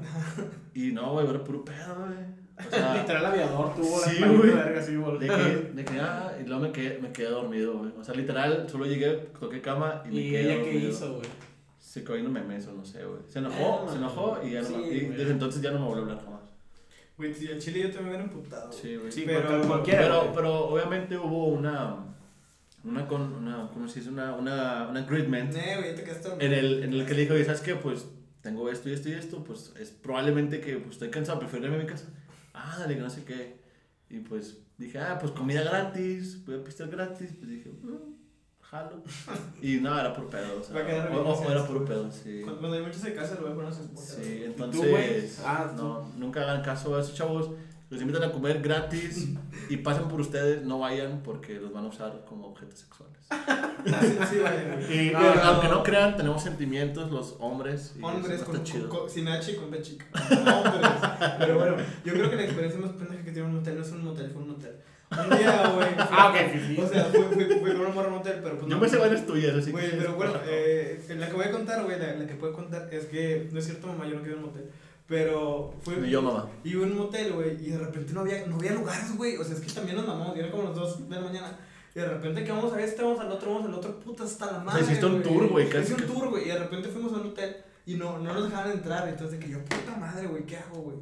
Y no, güey, era puro pedo, güey. O sea, Literal aviador tuvo sí, la güey. verga así, boludo. de que, de que, ah, y luego me quedé, me quedé dormido, güey. O sea, literal, solo llegué, toqué cama y me ¿Y quedé ella qué dormido. hizo, güey? Se quedó viendo memes o no sé, güey. Se Eh, enojó, no se enojó y ya no Sí, me- y güey. desde entonces ya no me volvió a hablar jamás. Güey, si al chile yo también me hubiera emputado. Sí, güey. Sí, Pero- pero cualquiera. pero, güey. pero obviamente hubo una, una, con, una ¿cómo se dice? Una, una, un agreement en el, en el que le dijo, "Oye, ¿sabes qué? Pues tengo esto y esto y esto, pues es probablemente que pues, estoy cansado, prefiero irme a mi casa. Ah, dale, que no sé qué. Y pues dije, ah, pues comida gratis, voy a pistear gratis. Pues dije, "Mm, jalo. Y no, era por pedo, o sea, Va a quedar o- bien, o- era por pedo, sí. Cuando, hay muchos de casa, lo voy a poner a su esposa. Sí, entonces, Ah, tú. no, nunca hagan caso a esos chavos. Los invitan a comer gratis y pasen por ustedes, no vayan porque los van a usar como objetos sexuales. Sí, sí, güey. Y No, eh, no. aunque no crean, tenemos sentimientos los hombres. Y Hombres con, no chido. con- sin H y con B chica. Hombres. Pero bueno, yo creo que la experiencia más pendeja que tiene un motel no es un motel, fue un motel. Un día, güey. Ah, ok, sí, sí. O sea, fue, fue, fue con una morra a un motel, pero pues no. me sé varias tuyas, así Güey, pero bueno, eh, la que voy a contar, güey, la, la que puedo contar es que, no es cierto, mamá, yo no quiero un motel. Pero fue. Ni yo, mamá. Y un motel, güey, y de repente no había, no había lugares, güey. O sea, es que también nos mamamos, y era como las 2 de la mañana. Y de repente que vamos a este, vamos al otro, vamos al otro, puta, hasta la madre. hiciste un tour, güey, casi Hice un tour, güey, y de repente fuimos a un hotel y no, no nos dejaban entrar. Entonces, de que yo, puta madre, güey, ¿qué hago, güey?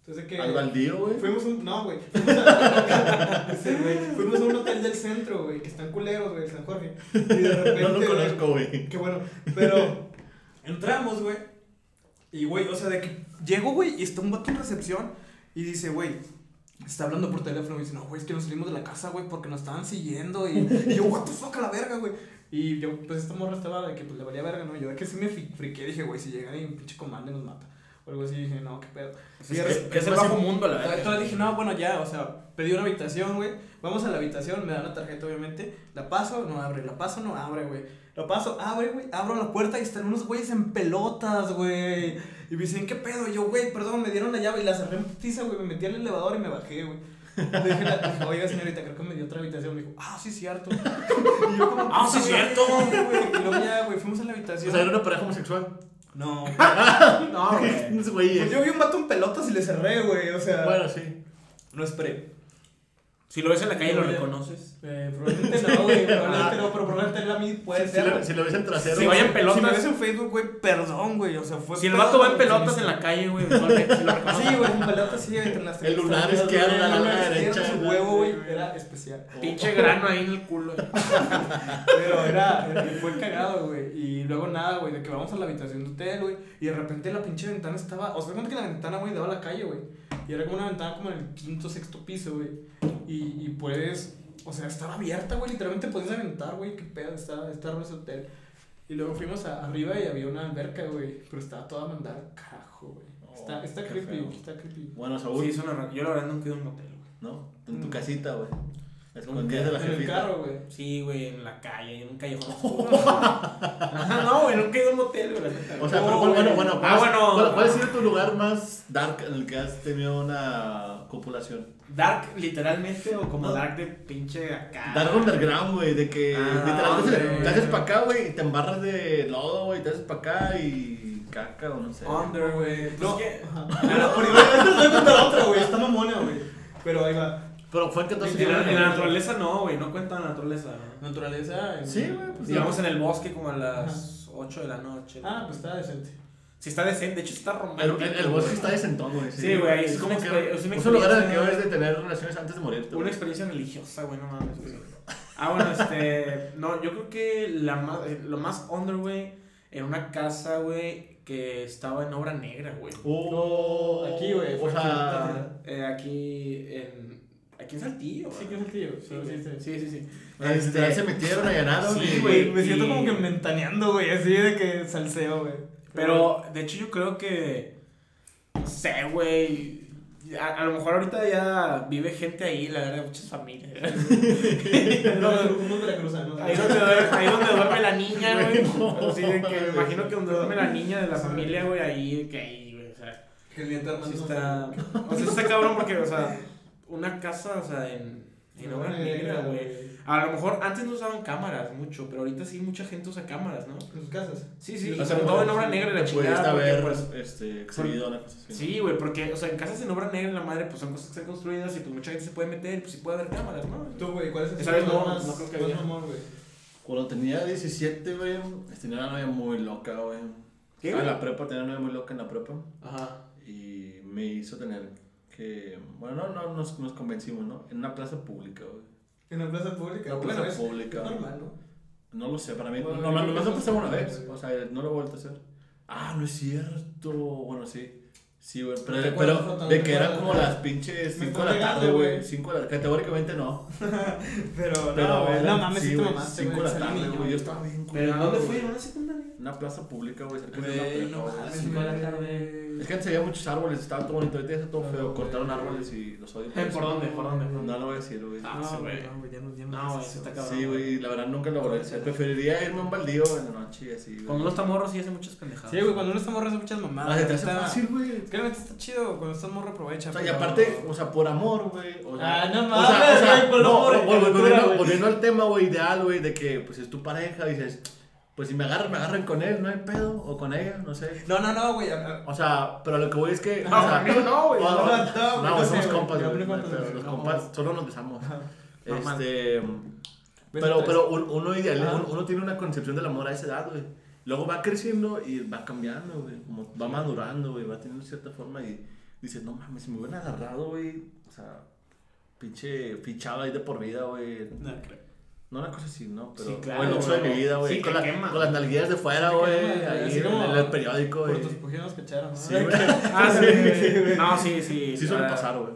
Entonces, de que. Al baldío, güey. Fuimos a un. No, güey. Fuimos a, Sí, fuimos a un hotel del centro, güey, que están culeros, güey, San Jorge. Y de repente. No lo conozco, güey. Qué bueno. Pero entramos, güey. Y, güey, o sea, de que llego, güey, y está un vato en recepción y dice, güey, está hablando por teléfono y dice, no, güey, es que nos salimos de la casa, güey, porque nos estaban siguiendo. Y, yo, what the fuck, a la verga, güey. Y yo, pues esta morra de que pues, le valía verga, ¿no? Yo de que sí me fri- friqué, dije, güey, si llega y un pinche comando nos mata. O algo así, dije, no, qué pedo. Es, repente- es el bajo mundo, la Entonces verdad. dije, no, bueno, ya, o sea, pedí una habitación, güey. Vamos a la habitación, me dan la tarjeta, obviamente. La paso, no abre. La paso, no abre, güey. La paso, abre, güey. Abro la puerta y están unos güeyes en pelotas, güey. Y me dicen, ¿qué pedo? Y yo, güey, perdón, me dieron la llave y la cerré en putiza, güey. Me metí al elevador y me bajé, güey. Le dije, la- dije, oiga, señorita, creo que me dio otra habitación. Me dijo, ah, sí, cierto. Y yo, como, Ah, sí, cierto. Y luego ya, güey, fuimos a la O habitación. sea, era una pareja homosexual. No. No, güey. Pues yo vi un vato en pelotas y le cerré, güey. O sea, Bueno, sí. no esperé. Si lo ves en la calle, lo reconoces. Eh, probablemente no, güey. Probablemente no, pero probablemente él a mí puede Si, ser. lo, güey. si lo ves en trasero. Si vaya en Si pelotas. me ves en Facebook, güey, perdón, güey. O sea, fue. Si el vato va en güey, pelotas sí. en la calle, güey, sí lo güey, en pelotas sí, entre las El lunar izquierdo, la derecha, Su huevo, güey, era especial. Pinche grano ahí en el culo. Pero era, era- fue cagado, güey. Y luego nada, güey, de que vamos a la habitación de hotel, güey. Y de repente la pinche ventana estaba. O sea, cuenta que la ventana, güey, daba a la calle, güey. Y era como una ventana como en el quinto, sexto piso, güey. Y, y puedes. O sea, estaba abierta, güey. Literalmente podías aventar, güey. Qué pedo, está, está raro ese hotel. Y luego fuimos a- arriba y había una alberca, güey. Pero estaba toda mandada al carajo, güey. Está, Oh, está qué creepy, feo. está creepy. Bueno, Saúl. Sí, es una Yo la verdad nunca he ido a un motel, güey. ¿No? En tu Mm. casita, güey. Escondidas de la En el carro, güey. Sí, güey, en la calle, en un callejón. Ajá, no, güey, nunca he ido a un motel, güey. O sea, No, pero ¿cuál, güey. bueno, bueno, ¿cuál, Ah, es- bueno. ¿cuál, cuál ha sido tu lugar más dark en el que has tenido una copulación? Dark, literalmente, o como No. dark de pinche acá. Dark underground, güey, de que Ah, literal te, hombre. te haces para acá, güey, y te embarras de lodo, güey, te haces para acá y caca o no sé. Under, güey. Pues No. que- Ajá. Pero, pero igual, les voy a contar otra, güey. Está mamona, güey. Pero ahí va. Pero fue que entonces... En la, en la naturaleza no, güey, no cuenta la naturaleza. ¿no? Naturaleza. en- Sí, güey, pues Digamos en el bosque como a las 8 de la noche. Ah, pues está decente. Sí, está decente, de hecho está El, romántico. el, el bosque está decentón, güey. Sí, güey, es como que es un lugar en el que experiencia- debes de tener relaciones antes de morirte. Una experiencia religiosa, güey, no mames. Ah, bueno, este. No, yo creo que la más, eh, lo más under, güey, en una casa, güey, que estaba en obra negra, güey. Oh, Aquí, güey, O sea, aquí. Eh, aquí en. Aquí en Saltillo. Sí, es el tío. Sí, Sí, sí, sí. sí, sí, sí. este, Este, se metieron, allanaron. Sí, güey. Me siento y- como que mentaneando, güey, así de que salseo, güey. Pero, de hecho, yo creo que. No sé, güey. A, a lo mejor ahorita ya vive gente ahí, la verdad, muchas familias. No, unos veracruzanos. Ahí donde, duerme, ahí donde duerme la niña, güey. Así de que me imagino que donde duerme la niña de la familia, güey, ahí, que ahí, güey. O sea, Que el diente sí está. O sea, está cabrón porque, o sea, una casa, o sea, en. En obra negra, güey. A lo mejor antes no usaban cámaras mucho, pero ahorita sí mucha gente usa cámaras, ¿no? En sus casas. Sí, sí, O sea, sobre todo en obra negra y la chingada. haber pues, este, exhibido una cosa así. Sí, güey, porque, o sea, en casas en obra negra, la madre, pues son cosas que están construidas y pues mucha gente se puede meter y pues sí puede haber cámaras, ¿no? Tú, güey, ¿cuál es el Esa vez no, más, no creo que había. güey? Cuando tenía 17, güey, tenía una novia muy loca, güey. ¿Qué, Ah, en la prepa, tenía una novia muy loca en la prepa. Ajá. Y me hizo tener que. Bueno, no, no nos, nos convencimos, ¿no? En una plaza pública, güey. En una plaza pública. Una Bueno, plaza es pública. normal, ¿no? No lo sé, para mí. Bueno, no, no, eso pasé una vez. O sea, no lo he vuelto a hacer. Ah, no es cierto. Bueno, sí. Sí, güey. Pero, ¿No pero? ¿No de que eran como las pinches Me 5 está de la tarde, güey. güey. 5 de la Categóricamente no. Pero, Pero no, güey. No mames, sí, güey, mamaste, 5 güey. de la tarde, niño, güey. Yo estaba bien ¿Pero dónde fue? ¿En una secundaria? Una plaza pública, güey, cerca de una no Sí, cinco de la tarde. Es que antes había muchos árboles, estaba todo bonito, ahorita está todo No, feo. güey. Cortaron árboles y los odio. ¿Por dónde? ¿Por dónde? No lo voy a decir, güey. Ah, sí, güey, no, güey, ya no, ya No, está cabrón. Sí, güey, la verdad nunca lo volveré a hacer. Preferiría irme a un baldío en la noche y así, güey. Cuando uno está morro sí hace muchas pendejadas. Sí, güey, cuando uno está morro hace muchas mamadas. Ah, se te hace Está- fácil, güey. Neta está chido, cuando estás morro aprovecha. O sea, y aparte, o sea, por amor, güey. O sea, Ah, no o sea, mames, o sea, güey, por no, amor, volviendo al tema, güey, ideal, güey, de que, pues, es tu pareja, dices, pues, si me agarran, me agarran con él, no hay pedo, o con ella, no sé. No, no, no, güey. O sea, pero lo que voy es que, No, o sea, conmigo no, güey. No, no, no, no, no somos compas, güey, no no los No. compas solo nos besamos. Este, pero, pero un- uno, ideal, uno, uno tiene una concepción del amor a esa edad, güey. Luego va creciendo y va cambiando, güey. Como va madurando, güey. Va teniendo cierta forma y dices, no mames, si me hubieran agarrado, güey. O sea, pinche fichado ahí de por vida, güey. No, creo. No una cosa así, ¿no? Pero, Sí, claro, o el oxo de mi vida, güey. Sí, con, la- con las nalguillas de fuera, güey. Ahí en, en el periódico, Por güey. tus pujidos cacharon, ¿no? Sí, güey. Ah, sí, Sí. No, sí, sí. Sí suele pasar, güey.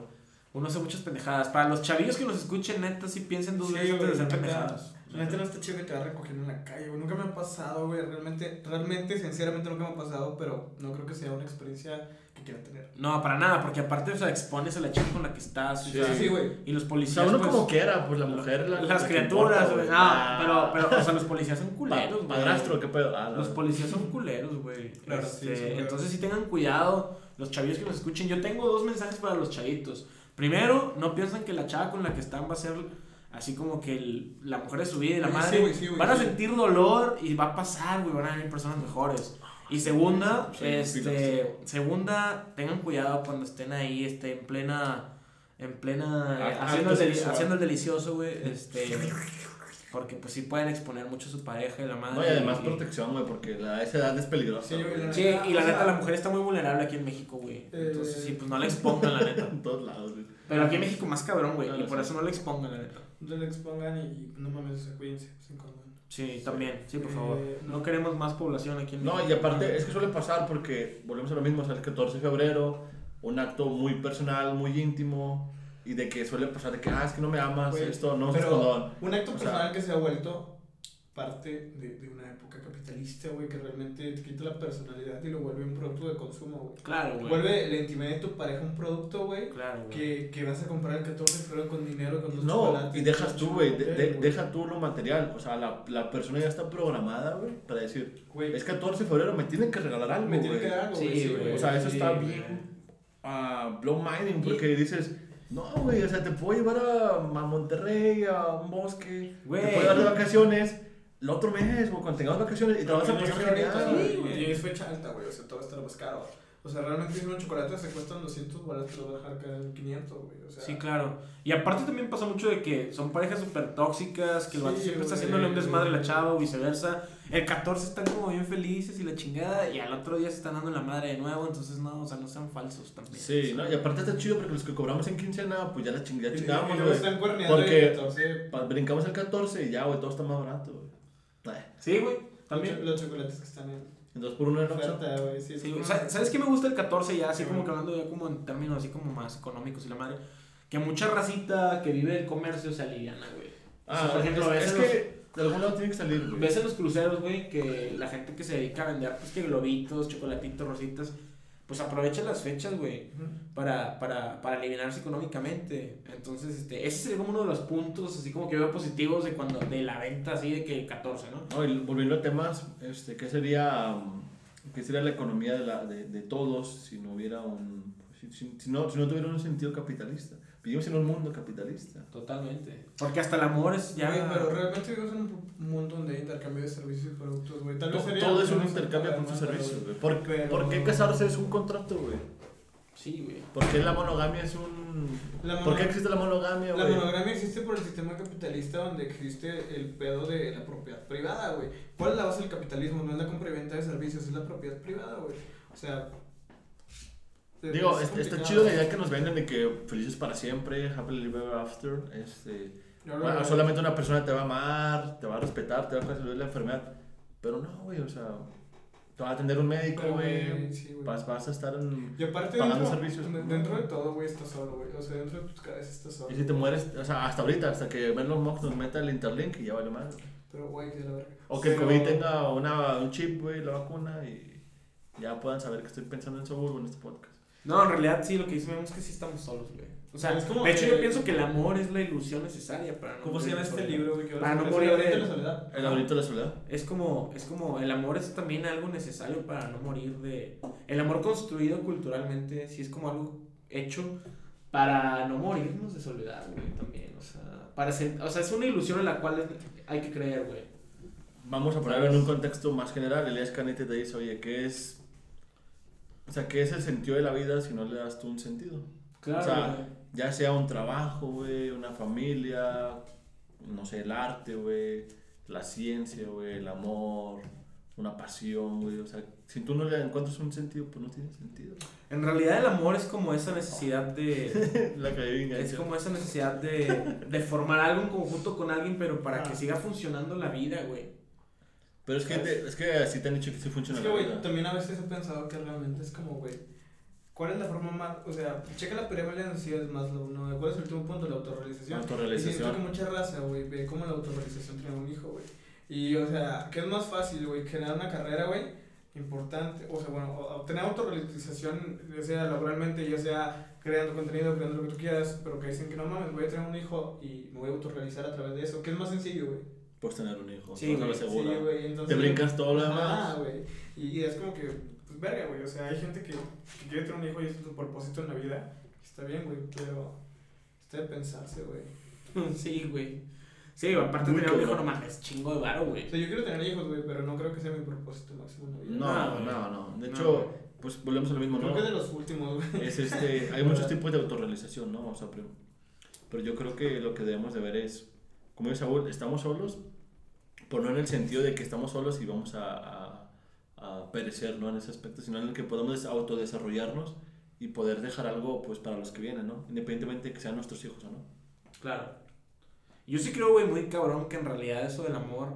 Uno hace muchas pendejadas. Para los chavillos que nos escuchen, neta, sí piensen dos veces antes de hacer pendejadas. La neta no está chido que te va recogiendo en la calle, güey. Nunca me ha pasado, güey. Realmente, realmente, sinceramente nunca me ha pasado, pero no creo que sea una experiencia que quiera tener. No, para nada, porque aparte, o sea, expones a la chica con la que estás. o Sí, sea, sí, güey. Y los O policías. sea, uno pues, como quiera, pues la mujer. la- Las la criaturas, güey. Ah. No, pero, pero, o sea, los policías son culeros, güey. Padrastro, qué pedo. Ah, no. Los policías son culeros, güey. Claro, sí, Este, culeros. entonces sí tengan cuidado, los chavillos que nos escuchen. Yo tengo dos mensajes para los chavitos. Primero, no piensen que la chava con la que están va a ser así como que el- la mujer de su vida y la Sí, madre. sí, van a sentir dolor y va a pasar, güey, van a venir personas mejores. Y segunda, Sí, este, segunda, tengan cuidado cuando estén ahí, este, en plena, en plena, eh, Acto haciendo, el, deli- sexual. haciendo el delicioso, güey, este, porque pues sí pueden exponer mucho a su pareja y la madre. No, y además y- protección, güey, porque la, esa edad es peligrosa. Sí, güey, la Sí, y la neta, la mujer está muy vulnerable aquí en México, güey. Entonces, Eh, sí, pues no la expongan, la neta. En todos lados, güey. Pero aquí en México más cabrón, güey. Claro, Y por sí. eso no la expongan, la neta. No le expongan y, y no mames, cuídense, sin condón. Sí, también. Sí, por favor. Eh, No queremos más población aquí en México. No, y aparte, es que suele pasar porque volvemos a lo mismo, o sea, el 14 de febrero, un acto muy personal, muy íntimo, y de que suele pasar de que, ah, es que no me amas, Güey, esto, no pero condón. un acto O sea- personal que se ha vuelto parte de, de una época capitalista, güey, que realmente te quita la personalidad y lo vuelve un producto de consumo, güey. Claro, güey. Vuelve la intimidad de tu pareja un producto, güey, Claro, güey. que, que vas a comprar el 14 de febrero con dinero, con dos No, chocolates. y dejas tú, güey, de- de- deja tú lo material, o sea, la, la persona ya está programada, güey, para decir, Güey, es 14 de febrero, me tienen que regalar algo, me tiene güey. que dar algo, Sí, güey. güey. O sea, eso sí, está güey. bien ah, blow minding, porque dices, no, güey, o sea, te puedo llevar a, a Monterrey, a un bosque, Güey. te puedo llevar de vacaciones, el otro mes, o cuando tengamos vacaciones, y te lo vas a pasar genial. Sí, y es fecha alta, güey, o sea, todo está más caro. O sea, realmente si unos chocolates se cuestan 200 bolas, te los vas a dejar caer en 500, güey. O sea, Sí, claro. Y aparte también pasa mucho de que son parejas súper tóxicas, que el Sí, vato siempre está haciéndole un desmadre a la chava o viceversa. El 14 están como bien felices y la chingada, y al otro día se están dando la madre de nuevo, entonces no, o sea, no sean falsos también. Sí, ¿no? Y aparte está chido porque los que cobramos en quincena, pues ya la ching- ya y- y- y chingamos, güey. Porque- el 14. Pa- Brincamos el 14 y ya, güey, todo está más barato, güey. Sí, güey, Los, también. los chocolates que están en En 2 por 1 en Oxxo. oferta, güey. Sí, es Sí, como- ¿sabes, ¿Sabes qué me gusta el 14 ya? Así Sí, como que hablando ya como en términos así como más económicos y la madre. Que mucha racita que vive el comercio se aliviana, güey. O sea, Ah, por ejemplo, es, ves es en los- que de algún lado tiene que salir, güey. Ves en los cruceros, güey, que la gente que se dedica a vender, pues que globitos, chocolatitos, rositas, pues aprovecha las fechas, güey, para, para, para aliviarse económicamente. Entonces, este, ese sería como uno de los puntos, así como que veo positivos de cuando, de la venta así de que 14, ¿no? No, y volviendo a temas, este, ¿qué sería, um, qué sería la economía de, la, de, de todos si no hubiera un, si, si- si no, si no tuviera un sentido capitalista? Vivimos en un mundo capitalista. Totalmente. Porque hasta el amor es ya... Güey, pero realmente vivimos en un mundo donde hay intercambio de servicios y productos, güey. Tal vez sería todo es un intercambio por sus demanda, servicios, güey. ¿Por, Pero- ¿Por qué casarse es un contrato, güey? Sí, güey. ¿Por qué la monogamia es un... La ¿Por qué mono- existe la monogamia, La güey? monogamia existe por el sistema capitalista donde existe el pedo de la propiedad privada, güey. ¿Cuál es la base del capitalismo? No es la compra y venta de servicios, es la propiedad privada, güey. O sea... Digo, es es- está chido la idea que nos venden de que felices para siempre, happily ever after, este... Bueno, solamente una persona te va a amar, te va a respetar, te va a resolver la enfermedad. Pero no, güey, o sea, te va a atender un médico, güey. sí. Vas, vas a estar en... Y aparte, pagando dentro, servicios. de- dentro de todo, güey, estás solo, güey. O sea, dentro de tus cabezas estás solo. Y si te mueres, o sea, hasta ahorita, hasta que Elon Musk nos meta el Interlink y ya vale más. Pero, güey, que la verga. O que el COVID tenga una, un chip, güey, la vacuna y ya puedan saber que estoy pensando en Soburgo en este podcast. No, en realidad sí, lo que decimos es que sí estamos solos, güey. O sea, Es como de hecho que- yo pienso que el amor es la ilusión necesaria para no ¿Cómo se morir llama de este libro, güey? que Para no morir el de- laberinto de la soledad? El laberinto de la soledad. Es como, es como, el amor es también algo necesario para no morir de... El amor construido culturalmente sí es como algo hecho para no morirnos de soledad, güey, también. O sea, para sen- o sea, es una ilusión en la cual hay que creer, güey. Vamos a ponerlo en un contexto más general. Elías Canete te dice, oye, ¿qué es... O sea, ¿qué es el sentido de la vida si no le das tú un sentido? Claro, O sea, güey. Ya sea un trabajo, güey, una familia, no sé, el arte, güey, la ciencia, güey, el amor, una pasión, güey. O sea, si tú no le encuentras un sentido, pues no tiene sentido. En realidad el amor es como esa necesidad de... la que Es como esa necesidad de, de formar algo en conjunto con alguien, pero para que Ah. siga funcionando la vida, güey. Pero es que, te- es que así te han dicho que sí funciona Es que, güey, también a veces he pensado que realmente es como, güey, ¿cuál es la forma más, o sea, checa la pirámide de necesidades más, ¿no? ¿Cuál es el último punto? La autorrealización. Y siento Autorrealización. que mucha raza, güey, ve como la autorrealización tiene un hijo, güey. Y, o sea, ¿qué es más fácil, güey? Generar una carrera, güey, importante, o sea, bueno, obtener autorrealización, ya sea laboralmente, ya sea creando contenido, creando lo que tú quieras, pero que dicen que no mames, voy a tener un hijo y me voy a autorrealizar a través de eso. ¿Qué es más sencillo, güey? Por tener un hijo. Sí, güey, Sí, güey, entonces... Te brincas todo lo demás. güey. Y, y es como que, pues verga, güey. O sea, hay gente que, que quiere tener un hijo y es su propósito en la vida. Está bien, güey, pero está de pensarse, güey. Sí, güey. Sí, aparte Muy tener un hijo cabrón. nomás es chingo de varo, O güey. sea, yo quiero tener hijos, güey, pero no creo que sea mi propósito máximo en la vida. No, güey. no, no. De No, hecho, pues volvemos a lo mismo, Creo ¿no? que de los últimos, güey. Es este, hay muchos tipos de autorrealización, ¿no? O sea, pero, pero yo creo que lo que debemos de ver es, como dice Saúl, estamos solos, pero no en el sentido de que estamos solos y vamos a, a, a perecer, ¿no? En ese aspecto, sino en el que podemos des- autodesarrollarnos y poder dejar algo, pues, para los que vienen, ¿no? Independientemente de que sean nuestros hijos o no. Claro. Yo sí creo, güey, muy cabrón que en realidad eso del amor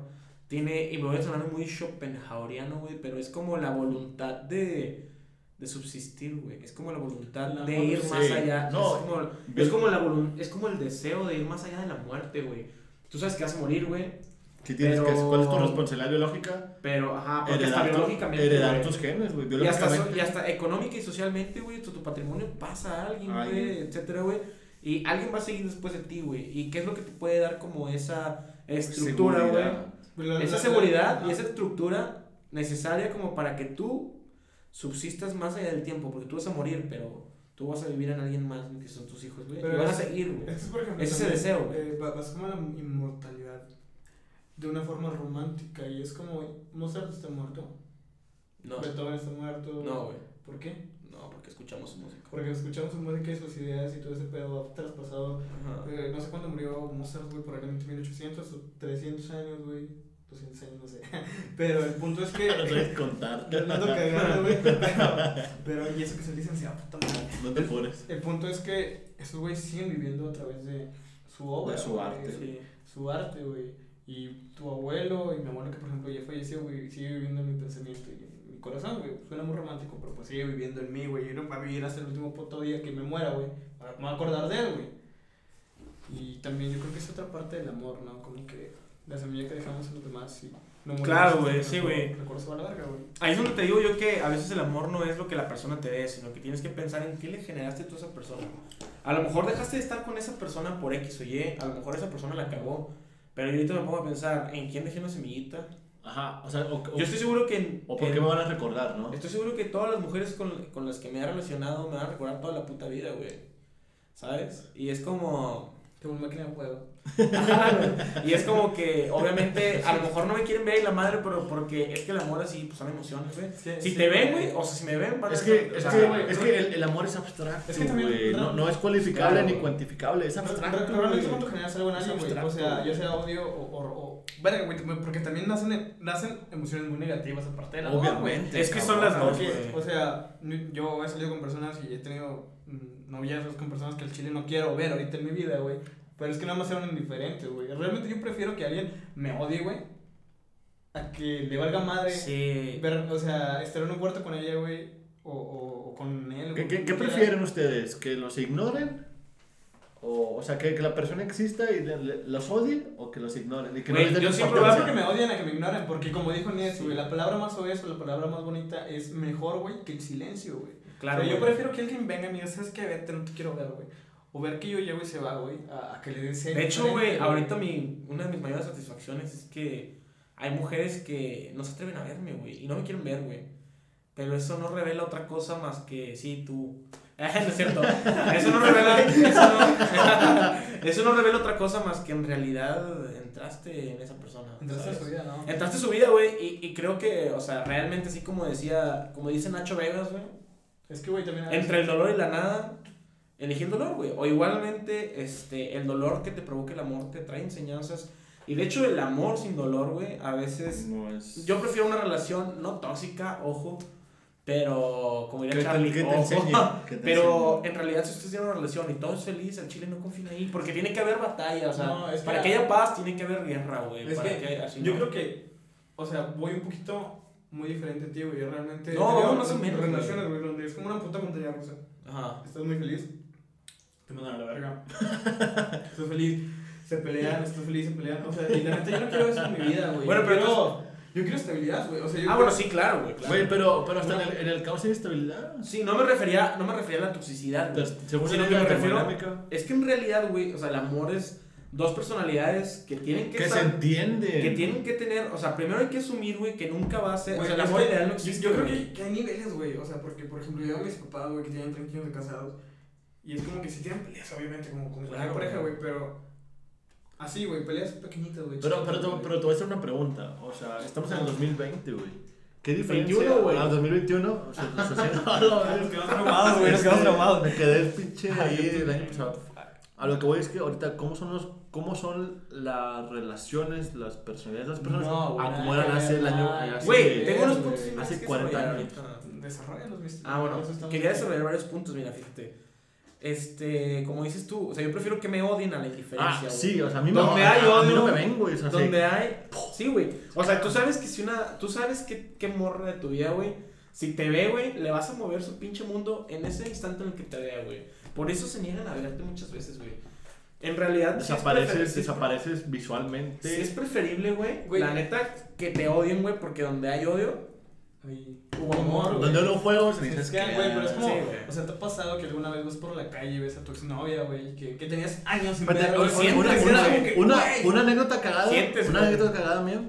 tiene, y me voy a sonar muy Schopenhaueriano, güey, pero es como la voluntad de, de subsistir, güey. Es como la voluntad La de amor, ir sí. más allá. No, es, como, es, como la volun- es como el deseo de ir más allá de la muerte, güey. Tú sabes que vas a morir, güey, ¿Qué tienes Pero- que, ¿Cuál es tu responsabilidad biológica? pero, ajá, porque hasta Heredar, tu- biológicamente, heredar tus genes, güey, Y hasta, y hasta económica y socialmente, güey, tu, tu patrimonio pasa a alguien, güey, etcétera, güey. Y alguien va a seguir después de ti, güey. ¿Y qué es lo que te puede dar como esa estructura, güey? Seguridad. Pero la- Esa la- seguridad la- y esa estructura necesaria como para que tú subsistas más allá del tiempo, porque tú vas a morir, pero tú vas a vivir en alguien más, que son tus hijos, güey. Y van a seguir, güey. Esto es, por ejemplo, Ese es el también, deseo, güey. eh, va- vas como a la inmortalidad de una forma romántica y es como Mozart está muerto, No, Beethoven está muerto. no, güey. ¿Por qué? No, porque escuchamos su música. Porque escuchamos su música y sus ideas y todo ese pedo traspasado. Eh, no sé cuándo murió Mozart, güey, por ahí en 1800 o 300 años, güey. 200 años, no sé. Pero el punto es que. No sabes contar. No ando cagando, güey. Pero, pero, y eso que se licenciado, puta madre. No te pones. El punto es que esos güeyes siguen viviendo a través de su obra. De su güey, arte. Sí. Su arte, güey. Y tu abuelo y mi abuelo, que por ejemplo ya falleció, güey, sigue viviendo en mi pensamiento y en mi corazón, güey. Suena muy romántico, pero pues sigue viviendo en mí, güey. Yo no voy a vivir hasta el último puto día que me muera, güey. Para me voy a acordar de él, güey. Y también yo creo que es otra parte del amor, ¿no? Como que la semilla que dejamos en los demás y no Claro, güey, sí, güey. A la güey. Ahí es donde te digo yo que a veces el amor no es lo que la persona te dé, sino que tienes que pensar en qué le generaste tú a esa persona. A lo mejor dejaste de estar con esa persona por X o Y, a lo mejor esa persona la cagó, pero yo ahorita me pongo a pensar en quién dejé una semillita. Ajá, o sea, o, o- Yo estoy seguro que... en- o por qué me van a recordar, ¿no? Estoy seguro que todas las mujeres con, con las que me he relacionado me van a recordar toda la puta vida, güey. ¿Sabes? Y es como... Tengo una máquina de fuego. Ajá, y es como que, obviamente, a lo mejor no me quieren ver y la madre, pero porque es que el amor así, pues son emociones, güey. Si Sí, te ven, güey. o sea, si me ven, van a Es que, o es sea, que, güey, es que el, el amor es abstracto, Es que también- güey. No, no es cualificable Claro, ni cuantificable, es abstracto. Pero realmente cuando generas algo en alguien, güey. O sea, ya sea odio o. o, o verga, güey, porque también nacen, nacen emociones muy negativas aparte de la Obviamente. Es que son las dos, o sea, yo he salido con personas y he tenido mm, noviazgos con personas que al chile no quiero ver ahorita en mi vida, güey. Pero es que nada más eran indiferentes, güey. Realmente yo prefiero que alguien me odie, güey. A que le valga madre. Sí. Ver, o sea, estar en un cuarto con ella, güey. O, o, o con él. ¿Qué, güey, qué, qué prefieren ustedes? ¿Que los ignoren? O, o sea, que, que la persona exista y le- le- los odie o que los ignoren. Y que Güey, no les den yo siempre? Prefiero que me odien a que me ignoren, porque como dijo Nies, güey, la palabra más obesa, la palabra más bonita es mejor, güey, que el silencio, güey. Claro. o sea, yo prefiero que alguien venga y me diga, ¿sabes qué? Vete, no te quiero ver, güey. O ver que yo llego y se va, güey, a, a que le den. De hecho, güey, ahorita mi, una de mis mayores satisfacciones es que hay mujeres que no se atreven a verme, güey, y no me quieren ver, güey. Pero eso no revela otra cosa más que, sí, tú. no es cierto. Eso no revela. Eso no, eso no revela otra cosa más que en realidad entraste en esa persona. Entraste a su vida, ¿no? Entraste en su vida, güey, y, y creo que, o sea, realmente así como decía, como dice Nacho Vegas, güey, Es que, güey, también... entre el dolor y la nada, elegí el dolor, güey. O igualmente, este, el dolor que te provoca el amor te trae enseñanzas. Y de hecho, el amor sin dolor, güey, a veces... No es... Yo prefiero una relación no tóxica, ojo, pero como diría te, Charlie, que te ojo. enseñe. te Pero enseñe. en realidad, si usted tiene una relación y todo es feliz, el chile no confía ahí. Porque tiene que haber batalla, o sea, No, es que para la- que haya paz, tiene que haber guerra, güey. Es para que así Yo no. creo que, o sea, voy un poquito muy diferente a ti, güey. Yo realmente... No, tenido más o menos. Relaciones, güey, donde es como una puta montaña rusa. Ajá. Estás muy feliz, te mandan a la verga. Estás feliz, se pelean, estás feliz, se pelean. O sea, y la neta, yo no quiero eso en mi vida, güey. Bueno, Yo pero quiero- Yo quiero estabilidad, güey. O sea, yo Ah, quiero- bueno, sí, claro, güey. claro. Güey, pero, pero hasta en el, en el caos hay estabilidad. Sí, no me refería, no me refería a la toxicidad, güey. Entonces, según Sino la que me refiero- Es que en realidad, güey, o sea, el amor es dos personalidades que tienen que, que se entiende. que tienen que tener, o sea, primero hay que asumir, güey, que nunca va a ser, Güey, o sea, el amor que ideal no yo- existe. Yo creo güey. que, que hay niveles, güey. O sea, porque, por ejemplo, yo a mis papás, güey, que tienen 30 años de casados. Y es como que si tienen peleas, obviamente, como con Claro, pareja, güey. Pero así, güey, peleas pequeñitas, güey. Pero, pero, te, pero te voy a hacer una pregunta. O sea, estamos en el 2020, güey. ¿Qué diferencia? 21, güey. Ah, 2021. O sea, nos quedamos traumados, güey. Nos quedamos traumados. Me quedé el pinche ahí el año pasado. A lo que voy es que ahorita, ¿cómo son, los, cómo son las relaciones, las personalidades de las personas? No, güey, a nada eran que hace el año. hace- Güey, tengo unos puntos Hace que 40 desarrollar años. Desarrolla los mis- Ah, bueno, quería desarrollar varios puntos, mira, fíjate. Este, como dices tú, o sea, yo prefiero que me odien a la indiferencia. Ah, sí, o sea, a mí, me, Donde hay a- a mí odio, no me ven, güey. O sea, sí. Donde hay. Sí, güey. O sea, tú sabes que si una. Tú sabes que, qué morra de tu vida, güey. Si te ve, güey, le vas a mover su pinche mundo en ese instante en el que te vea, güey. Por eso se niegan a verte muchas veces, güey. En realidad, Desapareces, prefer- sí es- desapareces visualmente. Sí es preferible, güey. Güey. La neta, que te odien, güey, porque donde hay odio, Ay, hubo amor. Donde uno juegos, Sí, necesitas es que, güey, pero es como, Sí, o sea, ¿te ha pasado que alguna vez vas por la calle y ves a tu exnovia, güey, que, que tenías años sin ver, una, una- una- anécdota cagada. Sientes, una güey. anécdota cagada mía.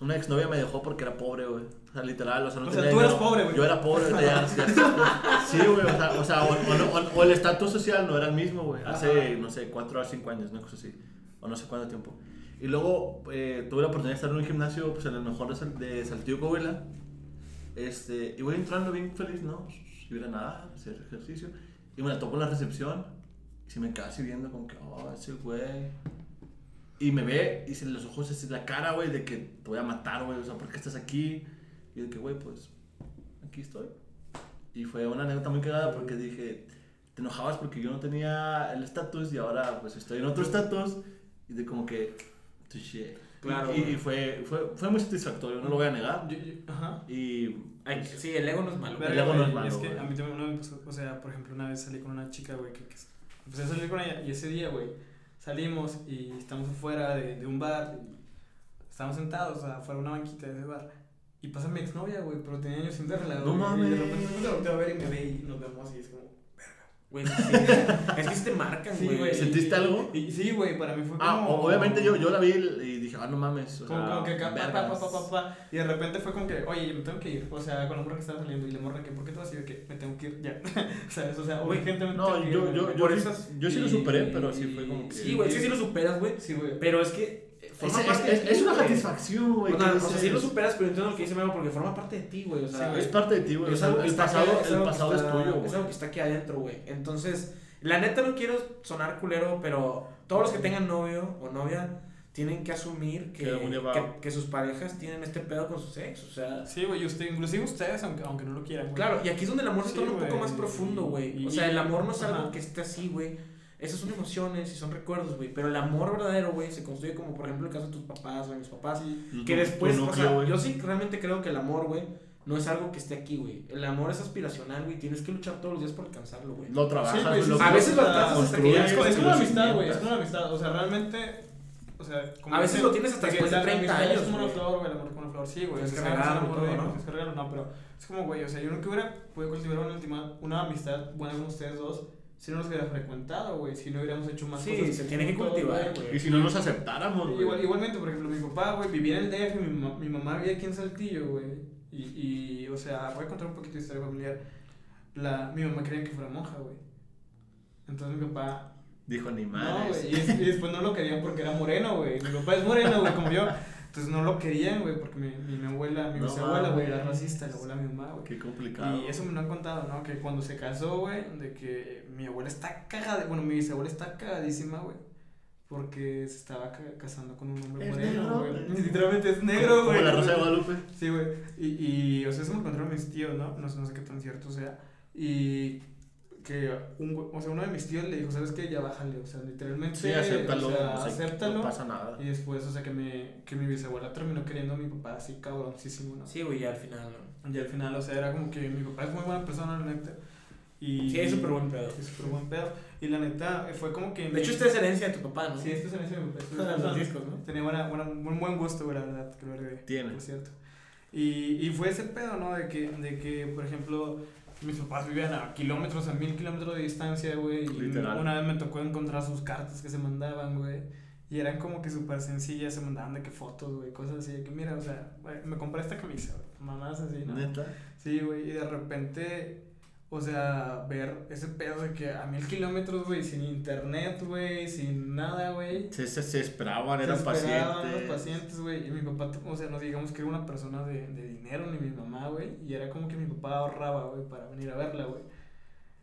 Una exnovia me dejó porque era pobre, güey. O sea, literal, o sea, no O sea, tenía tú eras pobre, güey. Yo era pobre, ya, ya- Sí, güey, o sea, o, sea, o, o o- o el estatus social no era el mismo, güey. Hace, Ajá. no sé, cuatro o cinco años, una cosa así. O no sé cuánto tiempo. Y luego eh, tuve la oportunidad de estar en un gimnasio, pues en el mejor de, Sal- de Saltillo, Coahuila. Este, y voy entrando bien feliz, ¿no? ir a nadar, hacer ejercicio. Y me la topo en la recepción. Y se me queda así viendo como que, oh, ese güey. Y me ve y se los ojos, así la cara, güey, de que te voy a matar, güey. O sea, ¿por qué estás aquí? Y de que, güey, pues, aquí estoy. Y fue una anécdota muy cagada porque dije, te enojabas porque yo no tenía el estatus y ahora, pues, estoy en otro estatus. Y de como que, touché. Claro, Y, y fue, fue, fue muy satisfactorio, no lo voy a negar. Yo- yo- ajá. Y Ay, sí, el ego no es malo. Verga, Verga, ego no es malo, es que güey. a mí también una vez me pasó, o sea, por ejemplo, una vez salí con una chica, güey, que, que empecé a salir con ella y ese día, güey, salimos y estamos afuera de, de un bar, y estábamos sentados, o sea, afuera de una banquita de ese bar. Y pasa mi exnovia, güey, pero tenía años sin verla, No güey. Y mames. de repente me volteo a ver y me ve y nos vemos y es como... Güey, sí. es que te marcan, Sí, güey. ¿Sentiste algo? Y, sí, güey, para mí fue como... Ah, obviamente yo, yo la vi y dije, ah, no mames. O Como, sea, como que acá, pa, pa, pa, pa, y de repente fue como que, oye, me tengo que ir, o sea, con la morra que estaba saliendo, y la morra que, ¿por qué te vas a ir? Que me tengo que ir, ya, ¿sabes? O sea, Güey, urgentemente No, tengo que yo, irme, yo, yo, Por sí- esas- yo sí lo y- superé, pero sí fue como que... Sí, güey, es que sí lo superas, güey. Sí, güey. Pero es que. Es, es- de es- ti, es una güey. satisfacción, güey. O que sea, o sea, sí lo superas, pero entiendo lo que dice Memo porque forma parte de ti, güey. O sea, es parte de ti, güey. o es sea, algo que el está pasado, aquí- el pasado es está- tuyo, Es güey. algo que está aquí adentro, güey. Entonces, la neta no quiero sonar culero, pero todos los que tengan novio o novia tienen que asumir que, Que sus parejas tienen este pedo con su sexo. O sea, Sí, güey, y usted, inclusive ustedes, aunque, aunque no lo quieran, güey. claro, y aquí es donde el amor se Sí, torna un poco más profundo, güey. Y- O sea, el amor no es ajá. algo que esté así, güey. Esas son emociones y son recuerdos, güey. Pero el amor verdadero, güey, se construye como, por ejemplo, el caso de tus papás o de mis papás. Sí. Que después, tu o sea, güey. yo sí realmente creo que el amor, güey, no es algo que esté aquí, güey. El amor es aspiracional, güey. Tienes que luchar todos los días por alcanzarlo, güey. Lo trabajas, Sí, güey, sí, lo- A veces lo alcanzas hasta que ya Es es es una amistad, güey, es una amistad. O sea, realmente, o sea, como A veces dicen, lo tienes hasta de que después de la 30 amistad años, Es como una güey. flor, güey, el amor es como una flor, sí, güey. O que es y amor todo, de- ¿no? tienes que regarlo, no, pero es como, güey, o sea, yo nunca hubiera podido cultivar una, última, una amistad buena con ustedes dos si no nos hubiera frecuentado, güey, si no hubiéramos hecho más Sí, cosas. se tiene que cultivar, güey. Y si no nos aceptáramos, güey. Igual, igualmente, por ejemplo, mi papá, güey, vivía en el DF, mi, mi mamá vivía aquí en Saltillo, güey. Y, y, o sea, voy a contar un poquito de historia familiar. La, mi mamá quería que fuera monja, güey. Entonces mi papá... Dijo ni No, madres. güey. Y, y después no lo querían porque era moreno, güey. Mi papá es moreno, güey, como yo. Entonces no lo querían, güey, porque mi, mi, mi abuela, mi No bisabuela, güey, era racista, la abuela de mi mamá, güey. Qué complicado. Y eso me lo han contado, ¿no? Que cuando se casó, güey, de que mi abuela está cagada, bueno, mi bisabuela está cagadísima, güey. Porque se estaba ca- casando con un hombre ¿Es moreno, negro? güey. Literalmente es negro, Como güey. la Rosa de Guadalupe. Sí, güey. Y, y, o sea, eso me lo contaron mis tíos, ¿no? No, sé- no sé qué tan cierto sea. Y que un, o sea, uno de mis tíos le dijo, ¿sabes qué? Ya bájale, o sea, literalmente. Sí, acéptalo. O sea, o sea, acéptalo. No pasa nada. Y después, o sea, que, me, que mi bisabuela terminó queriendo a mi papá así cabroncísimo, ¿no? Sí, güey, ya al final, ¿no? Y al final, o sea, era como que mi papá es muy buena persona, la neta. Y, Sí, es súper buen pedo. Es súper buen pedo. Y la neta, fue como que. De hecho, esta es herencia de tu papá, ¿no? Sí, esto es en ese mi papá. esto es- Los discos, ¿no? Tenía buena, buena, un buen gusto, güey, la verdad, que lo heredé. Tiene. Por cierto. Y, y fue ese pedo, ¿no? De que, de que, por ejemplo, mis papás vivían a kilómetros, a mil kilómetros de distancia, güey. Y una vez me tocó encontrar sus cartas que se mandaban, güey. Y eran como que súper sencillas, se mandaban de que fotos, güey, cosas así. De que, mira, o sea, güey, me compré esta camisa, güey. Mamás así, ¿no? Neta. Sí, güey, y de repente, o sea, ver ese pedo de que a mil kilómetros, güey, sin internet, güey, sin nada, güey. Se, se, se esperaban, Se eran esperaban pacientes. los pacientes, güey. Y mi papá, o sea, no digamos que era una persona de, de dinero, ni mi mamá, güey. Y era como que mi papá ahorraba, güey, para venir a verla, güey.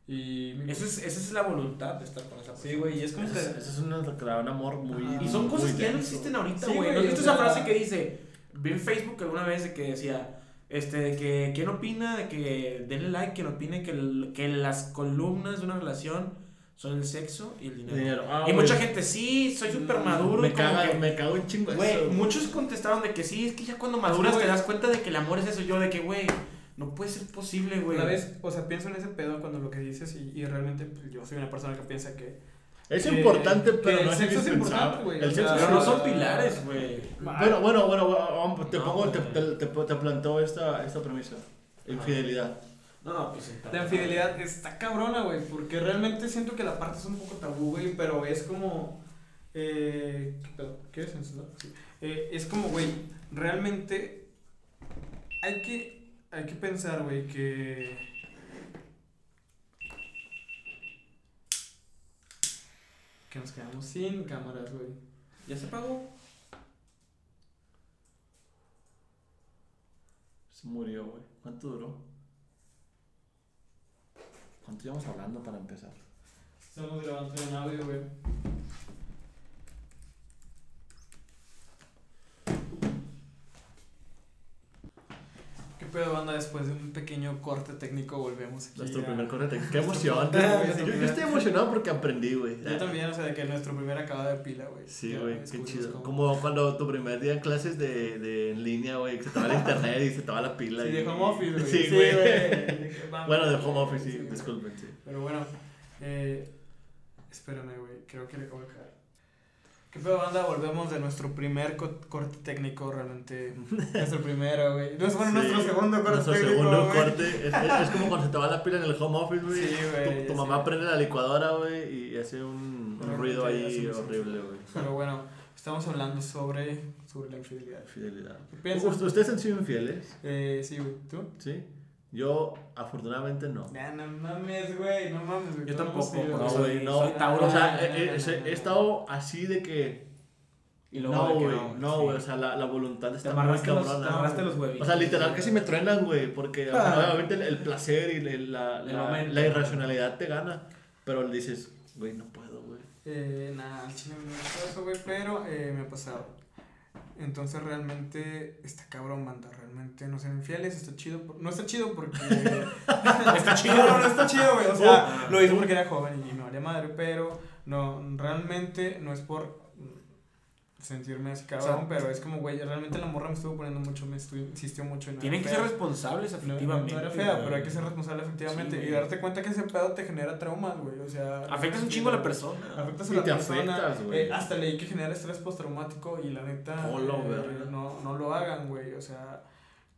Y Esa es, esa es la voluntad de estar con esa persona. Sí, güey, y es como Eso que... es, eso es una, un amor muy. Y son cosas que ya no existen ahorita, Sí, güey. güey, ¿No o esa frase que dice? Vi en Facebook alguna vez de que decía, este, de que, ¿quién opina de que denle like, quien opine que, el- que las columnas de una relación son el sexo y el dinero? Dinero. Ah, y güey. mucha gente, sí, soy súper maduro. Me caga, que- me cago en chingo Güey, eso. muchos contestaron de que sí, es que ya cuando maduras güey. te das cuenta de que el amor es eso. Yo de que, güey, no puede ser posible, güey. Una vez, o sea, pienso en ese pedo cuando lo que dices y, y realmente pues, yo soy una persona que piensa que... Es que- importante, que pero el no es sexo es importante, güey, El sexo Pero no son pilares, güey. Bueno, bueno, bueno, vamos, te No, pongo, te, te, te, te planteo esta, esta premisa. Infidelidad. No, no, pues. La infidelidad está cabrona, güey, porque realmente siento que la parte es un poco tabú, güey, pero es como... Eh. ¿Qué es eso? Sí. Eh, es como, güey, realmente hay que, hay que pensar, güey, que... Que nos quedamos sin cámaras, güey. ¿Ya se pagó? Se murió, güey. ¿Cuánto duró? ¿Cuánto llevamos hablando para empezar? Estamos grabando en audio, güey. ¿Qué pedo, banda? Después de un pequeño corte técnico volvemos aquí. Nuestro a- primer corte. técnico. Qué emoción. Yo, yo estoy emocionado porque aprendí, güey. Yo también, o sea, de que nuestro primer acaba de pila, güey. Sí, güey, qué chido. cómo- Como cuando tu primer día en clases de, de en línea, güey, que se te va el internet y se te va la pila. Sí, y- de home office, güey. Sí, güey. Bueno, de home office, sí, disculpen, sí. Pero bueno, eh, espérame, güey, creo que le acabo de caer. ¿Qué pedo, banda? Volvemos de nuestro primer co- corte técnico, realmente. nuestro primero, güey. No es bueno, Sí, nuestro segundo corte Nuestro técnico. segundo güey. corte. Es, es- es como cuando se te va la pila en el home office, güey. Sí, güey, Tu, tu mamá prende la licuadora, güey, y hace un, un ruido ahí horrible, güey. Pero bueno, estamos hablando sobre, sobre la infidelidad. Fidelidad. ¿Qué piensas? ¿Ust- ¿Ustedes han sido infieles? Eh, sí, güey. ¿Tú? ¿Sí? Yo, afortunadamente, no. Nah, no mames, güey, no mames, güey. Yo tampoco, No, güey, no. soy Tauro. O sea, No, he, no, he- estado así de que. Y luego No, güey. no, No, sí. güey. O sea, la, la voluntad está muy los, te cabrona. amarraste los huevitos. O sea, literal que si me truenan, güey, porque Ah. obviamente el, el placer y el- la, El la, momento. la irracionalidad te gana, pero dices, güey, no puedo, güey. Eh, nada, chile no me eso, güey, pero eh, me ha pasado. Entonces realmente está cabrón, banda. Realmente no sean infieles, está chido. por- No está chido porque. Está chido. No, no, está chido, güey. O sea, lo hice porque era joven y me valía madre, pero no, realmente no es por sentirme así cabrón, O sea, pero es como, güey, realmente la morra me estuvo poniendo mucho, me estuvo, insistió mucho en Tienen que ser responsables, no, no, efectivamente. no era fea, pero hay que ser responsable efectivamente Sí, y darte cuenta que ese pedo te genera traumas, güey. O sea, Afectas un chingo a la persona. Afectas a Y la te persona. afectas, güey. eh, hasta leí que genera estrés postraumático y la neta Hola, eh, verga. no, no lo hagan, güey. O sea,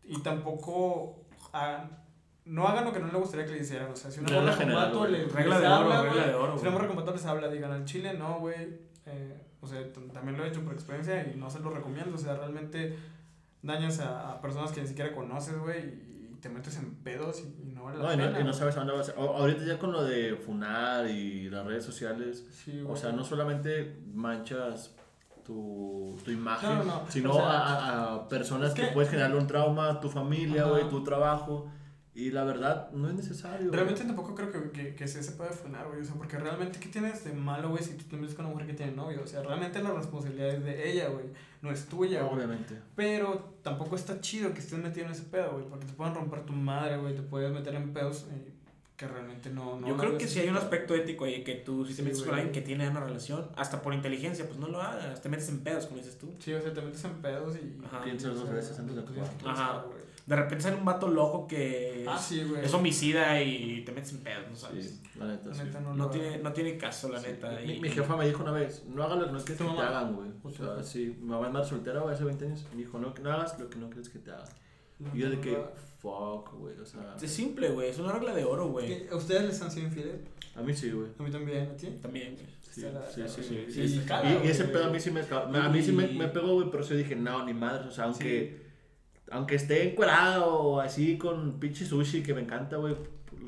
y tampoco hagan- no hagan lo que no le gustaría que le hicieran. O sea, si una morra con vato les, Regla les de oro, habla, regla güey, de oro, Si una morra con vato les habla, digan al chile, no, güey. eh, o sea, también lo he hecho por experiencia y no se lo recomiendo. O sea, realmente dañas a, a personas que ni siquiera conoces, güey, y te metes en pedos y, y no vale la No, y pena. no, y no sabes a dónde vas. Ahorita ya con lo de Funar y las redes sociales, Sí, o sea, no solamente manchas tu, tu imagen, No, no, sino o sea, a, a- personas es que, que- puedes generarle un trauma tu familia, güey, tu trabajo. Y la verdad, no es necesario. güey. Realmente tampoco creo que, que, que se sepa frenar, güey. O sea, porque realmente, ¿qué tienes de malo, güey, si tú te metes con una mujer que tiene novio? O sea, realmente la responsabilidad es de ella, güey. No es tuya, güey. Obviamente. Pero tampoco está chido que estés metido en ese pedo, güey. Porque te pueden romper tu madre, güey. Te puedes meter en pedos eh, que realmente no. no Yo creo que si hay un aspecto ético ahí que tú, si te Sí, metes con alguien que tiene una relación, hasta por inteligencia, pues no lo hagas. Te metes en pedos, como dices tú. Sí, o sea, te metes en pedos y. Ajá. Piensas dos veces antes de actuar. Ajá. güey. De repente sale un vato loco que Ah, sí, güey. es homicida y te metes en pedos, ¿no sabes? Sí, la neta. La sí. neta no, No tiene, no tiene caso, la Sí. neta. Mi, y- mi jefa me dijo una vez, no hagas lo que no quieres ¿Tu que te mamá? hagan, güey. O sea, sí, mi mamá madre soltera, hace 20 años. Me dijo, no, no hagas lo que no quieres que te hagan. hagas. Y yo de que, fuck, güey, o sea... Es simple, güey. Es una regla de oro, güey. ¿A ustedes les han sido infieles? A mí sí, güey. A mí también, ¿a ti? También, güey. Sí, sí, sí, sí, Y, ese pedo a mí sí me, a mí sí me, pegó, güey, pero yo dije, no, ni madre, o sea, aunque, aunque esté encuerado así con pinche sushi que me encanta, güey,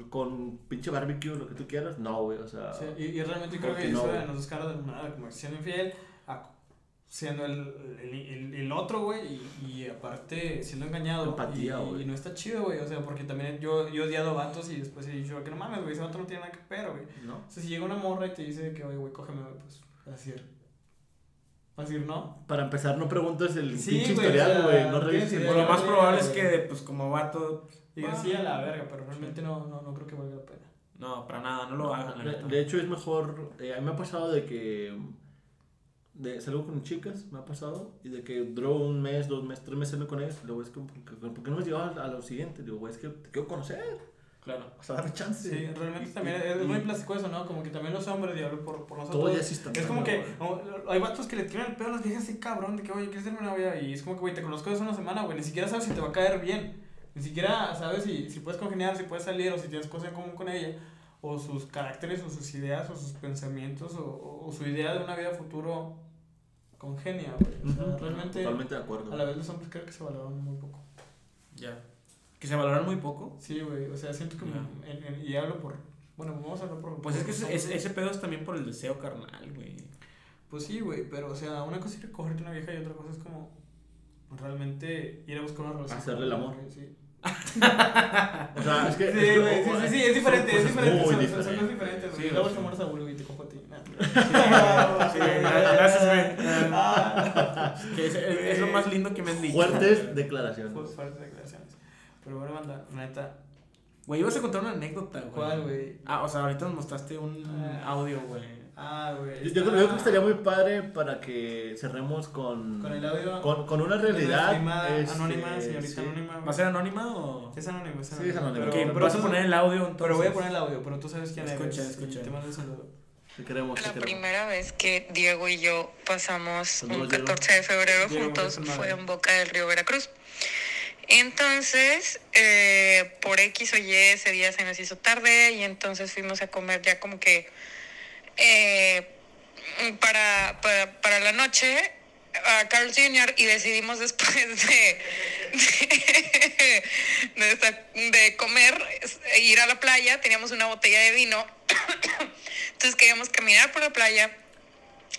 con pinche barbecue, lo que tú quieras, no, güey, o sea, Sí, y, y realmente creo que no, eso güey. de las dos caras de moneda, como siendo infiel, a- siendo el, el, el, el otro, güey, y, y aparte siendo engañado. Empatía, y, y no está chido, güey, o sea, porque también yo, yo he odiado vatos y después he dicho que no mames, güey, ese vato no tiene nada que ver, güey. ¿no? O sea, si llega una morra y te dice que, oye, güey, cógeme, güey, pues, vas a decir, vas a decir no. Para empezar, no preguntes el Sí, pinche güey, historial, güey, no revises idea. Pues lo más probable es que, pues, como vato. Y ah, sí a la verga, pero realmente no, no, no creo que valga la pena. No, para nada, no lo hagan, la De, de hecho, es mejor. eh, a mí me ha pasado de que. De, salgo con chicas, me ha pasado. Y de que duró un mes, dos meses, tres meses con ellas. y Luego es que, ¿por qué, no hemos llegado a, a lo siguiente? Digo, güey, es que te quiero conocer. Claro. O sea, dame chance. Sí, realmente Y- también y- es, es muy y plástico eso, ¿no? Como que también los hombres, y hablo por, por nosotros. Todo ya es instantáneo. Es como que o- hay vatos que le tiran el pedo a las viejas así cabrón, de que, oye, ¿quieres ser mi novia? Y es como que, güey, te conozco hace una semana, güey, ni siquiera sabes si te va a caer bien. Ni siquiera sabes si, si puedes congeniar, si puedes salir, o si tienes cosas en común con ella. O sus caracteres, o sus ideas, o sus pensamientos, o, o- o su idea de una vida futuro congenia, güey. O sea, realmente, Totalmente de acuerdo. a la vez los hombres creo que se valoran muy poco. Ya. Que se valoran muy poco. Sí, güey, o sea, siento que, en- en- y hablo por, bueno, vamos a hablar por... Pues es por que los ese, ese, ese pedo es también por el deseo carnal, güey. Pues sí, güey, pero o sea, una cosa es ir a cogerte una vieja y otra cosa es como realmente ir a buscar una relación. Hacerle con el amor. güey, Sí. O sea, es que. Sí, es que- güey, sí, sí, sí, es diferente, es son diferente. Son, son, son diferentes. güey. Sí, Luego a Bulu y te cojo a ti. Gracias, güey. Ah. Que es, es- es lo más lindo que me has dicho. Fuertes declaraciones. Fu- Fuertes declaraciones. Pero bueno, banda, neta. Güey, ibas a contar una anécdota, güey. ¿Cuál, güey? Ah, o sea, ahorita nos mostraste un Ah. audio, güey. Ah, güey. Yo, yo creo, que estaría muy padre para que cerremos con. Con el audio. Con, con una realidad. este, anónima, señorita sí. anónima. güey. ¿Va a ser anónima o...? Es anónimo, es Sí, anónimo. es anónimo. Ok, Pero, pero pero vas a poner el audio entonces. Pero voy a poner el audio, pero tú sabes quién Escucha, eres. escucha. y Te mando un saludo. Te queremos, te La queremos. primera vez que Diego y yo pasamos un Diego. 14 de febrero Diego, juntos fue en Boca del Río Veracruz. Entonces, eh, por X o Y, ese día se nos hizo tarde y entonces fuimos a comer ya como que eh, para, para, para la noche a Carl Jr. y decidimos después de, de, de comer e ir a la playa. Teníamos una botella de vino. Entonces queríamos caminar por la playa,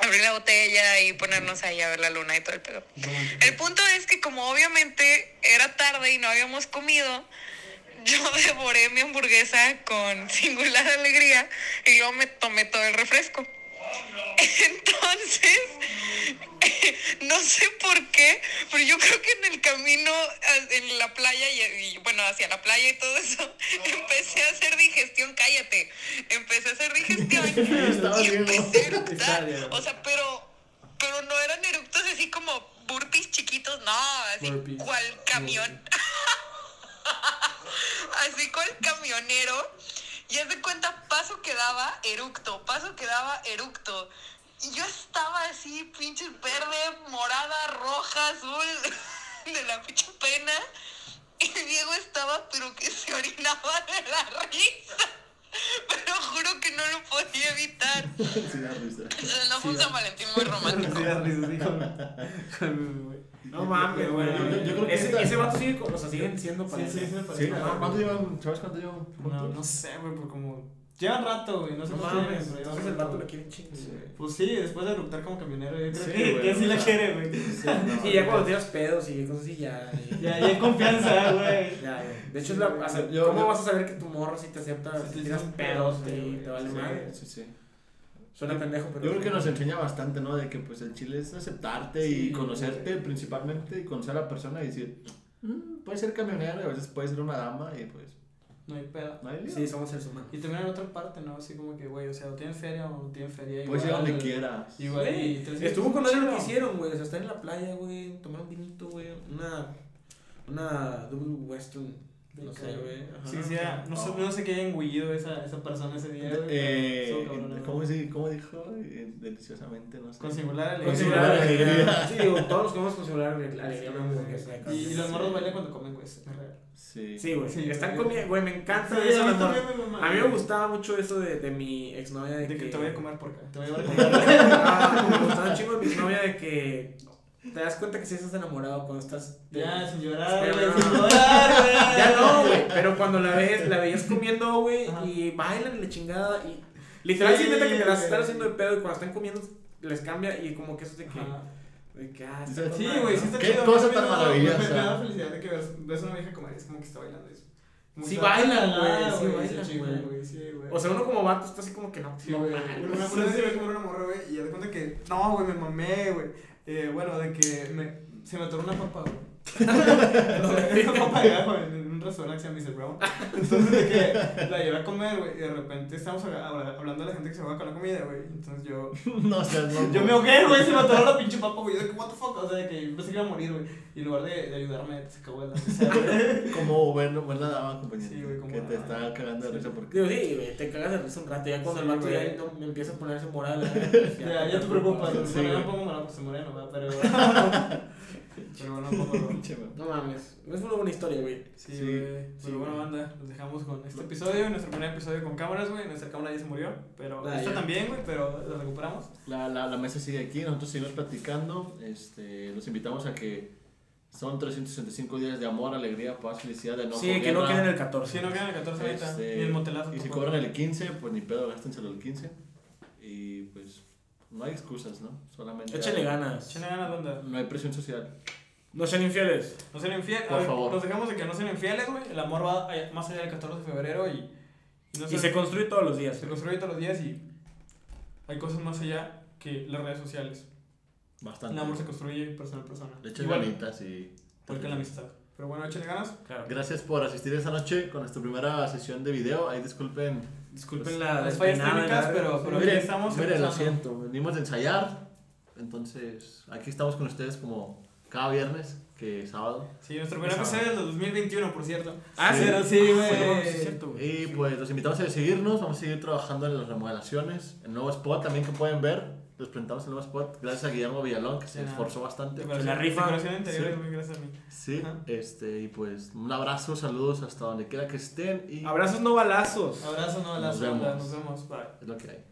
abrir la botella y ponernos ahí a ver la luna y todo el pedo. El punto es que como obviamente era tarde y no habíamos comido, yo devoré mi hamburguesa con singular alegría y luego me tomé todo el refresco. Entonces, no sé por qué, pero yo creo que en el camino en la playa y, y, bueno, hacia la playa y todo eso, empecé a hacer digestión, cállate, empecé a hacer digestión y empecé a eructar. O sea, pero, pero no eran eructos así como burpees chiquitos, no, así Burpees. cual camión. así cual camionero. Y haz de cuenta, paso que daba, eructo, paso que daba, eructo. Y yo estaba así, pinche verde, morada, roja, azul, de la pinche pena. Y Diego estaba, pero que se orinaba de la risa. Pero juro que no lo podía evitar. Sí, da risa. No fue un San Valentín muy romántico. Sí, da risa, sí, con-. No mames, güey. Yo- yo- yo creo que ese, vato sigue, o sea, siguen siendo Sí, pareja. sí, sí Sí. ¿cuánto llevan? ¿Sabes cuánto llevan? No, no sé, güey, por como. Llevan rato, güey, no sé llevan, pero entonces el vato rato. lo quiere chingar. güey. Pues sí, después de eructar como camionero, yo creo Sí, que, güey, que sí la quiere, güey. no, Y ya cuando tiras pedos y cosas así, ya. Ya, ya hay confianza, güey. Ya, ya. De hecho, es la, o sea, Yo- ¿cómo yo- vas a saber que tu morra sí te acepta Sí, si sí, tiras sí, pedos sí, y güey. te vale Sí, madre? Sí, sí. Suena pendejo, pero. Yo creo que nos enseña bastante, ¿no? De que pues el chile es aceptarte Sí, y conocerte principalmente y conocer a la persona y decir, "Mm, puede ser camionero y a veces puede ser una dama y pues No hay pedo. no hay lío. Sí, somos seres humanos. Y también en otra parte, ¿no? Así como que, güey, o sea, o tienes feria o no tienes feria. Puedes ir donde quieras. Igual, y Estuvo con ellos lo que hicieron, güey. O sea, estar en la playa, güey. Tomar un vinito, güey. Una. Una double western. No sé, güey. Sí, sí, ah, no sé, no sé qué haya engullido esa, esa persona ese día. Eh, cabrón, ¿cómo, ¿Cómo dijo? Eh, deliciosamente, no sé. Con singular Con alegría. singular alegría. Sí, digo, todos los comemos con singular alegría. una hamburguesa. Y, y los morros bailan cuando comen, güey, es real. Sí. Sí, güey. Sí, Están comiendo, güey. Me encanta Sí, eso, a mí. A mí me gustaba mucho eso de, de mi exnovia. De, De que te voy a comer por acá. Te voy a llevar a comer. Ah, me gustaba un chingo de mi exnovia de que. Te das cuenta que sí estás enamorado cuando estás. Ya, sin llorar, güey, no, sin no. llorar, güey. Ya no, güey. Pero cuando la ves, la veías comiendo, güey, y bailan y la chingada. Y literal, sí, neta que te las están haciendo de pedo y cuando están comiendo les cambia y como que eso de que. Ajá. De que ah, Sí, güey, ¿no? sí está Qué chido. cosa tan maravillosa. Me, me da felicidad de que ves, ves una vieja comer, es como que está bailando eso. Como Sí bailan, güey, sí bailan, güey. Sí, güey. O sea, uno como vato está así como que no. Sí, no güey. Una vez iba a comer una morra, güey, y ya de cuenta que. No, güey, me mamé, güey. Eh, bueno, de que me, se me atoró una papa, güey. una papa de en, en restaurante que se llama Mr. Brown. Entonces, de que la llevé a comer, güey, y de repente estamos habla- habla- hablando de la gente que se va con la comida, güey. Entonces yo. no seas no. Yo me ahogué, güey, se me atoró la pinche papa, güey. Yo de que, what the fuck, o sea, de que yo pensé que iba a morir, güey. Y en lugar de, de ayudarme, se cagó la güey. Como buena, buena dama, compañero. Sí, güey, como Que te está cagando de risa porque. Digo, sí, güey, te cagas de risa un rato. Ya cuando Sí, el vato ya no, me empieza a ponerse moral. Ya, ya te preocupas, Sí, no pongo pues moreno. Pero. Pero bueno, poco. No mames, es una buena historia, güey. Sí, Sí, güey. sí, Pero bueno, güey. banda, nos dejamos con este episodio, nuestro primer episodio con cámaras, güey. Nuestra cámara ya se murió, pero Ah, esta ya. también, güey, pero la recuperamos. La, la, la mesa sigue aquí, nosotros seguimos platicando. Este, los invitamos a que son 365 días de amor, alegría, paz, felicidad, de no sí, que no queden el 14. Si no quedan el 14 ahorita, Este, ni el motelazo. Y si cobran el 15, pues ni pedo, gástenselo el 15. Y pues no hay excusas, ¿no? Solamente. Échale hay- ganas. Échale ganas, banda. No hay presión social. No sean infieles. No sean infieles. Por favor. Nos dejamos de que no sean infieles, güey. El amor va más allá del 14 de febrero y. y no Y se construye todos los días. se construye todos los días y. Hay cosas más allá que las redes sociales. Bastante. El amor se construye persona a persona. Le Igual, ganitas y... igual que la amistad. Pero bueno, échenle ganas. Claro. Gracias por asistir esta noche con nuestra primera sesión de video. Ahí disculpen. Disculpen la Las fallas técnicas, pero, pero aquí Miren, estamos. miren, lo siento. Venimos de ensayar. Entonces, aquí estamos con ustedes como cada viernes, que sábado. Sí, nuestro primer episodio del 2021, por cierto. Ah, sí. Pero sí, Sí, güey. Y pues los invitamos a seguirnos. Vamos a seguir trabajando en las remodelaciones. El nuevo spot también que pueden ver. Les presentamos el nuevo spot. Gracias a Guillermo Villalón, que se esforzó bastante. Decoración- la rifa. Interior, Sí. muy gracias a mí. Sí, Ajá. este, y pues un abrazo, saludos hasta donde quiera que estén. Y Abrazos no balazos. Abrazo, no, Nos las vemos. Nos vemos. Bye. es lo que hay.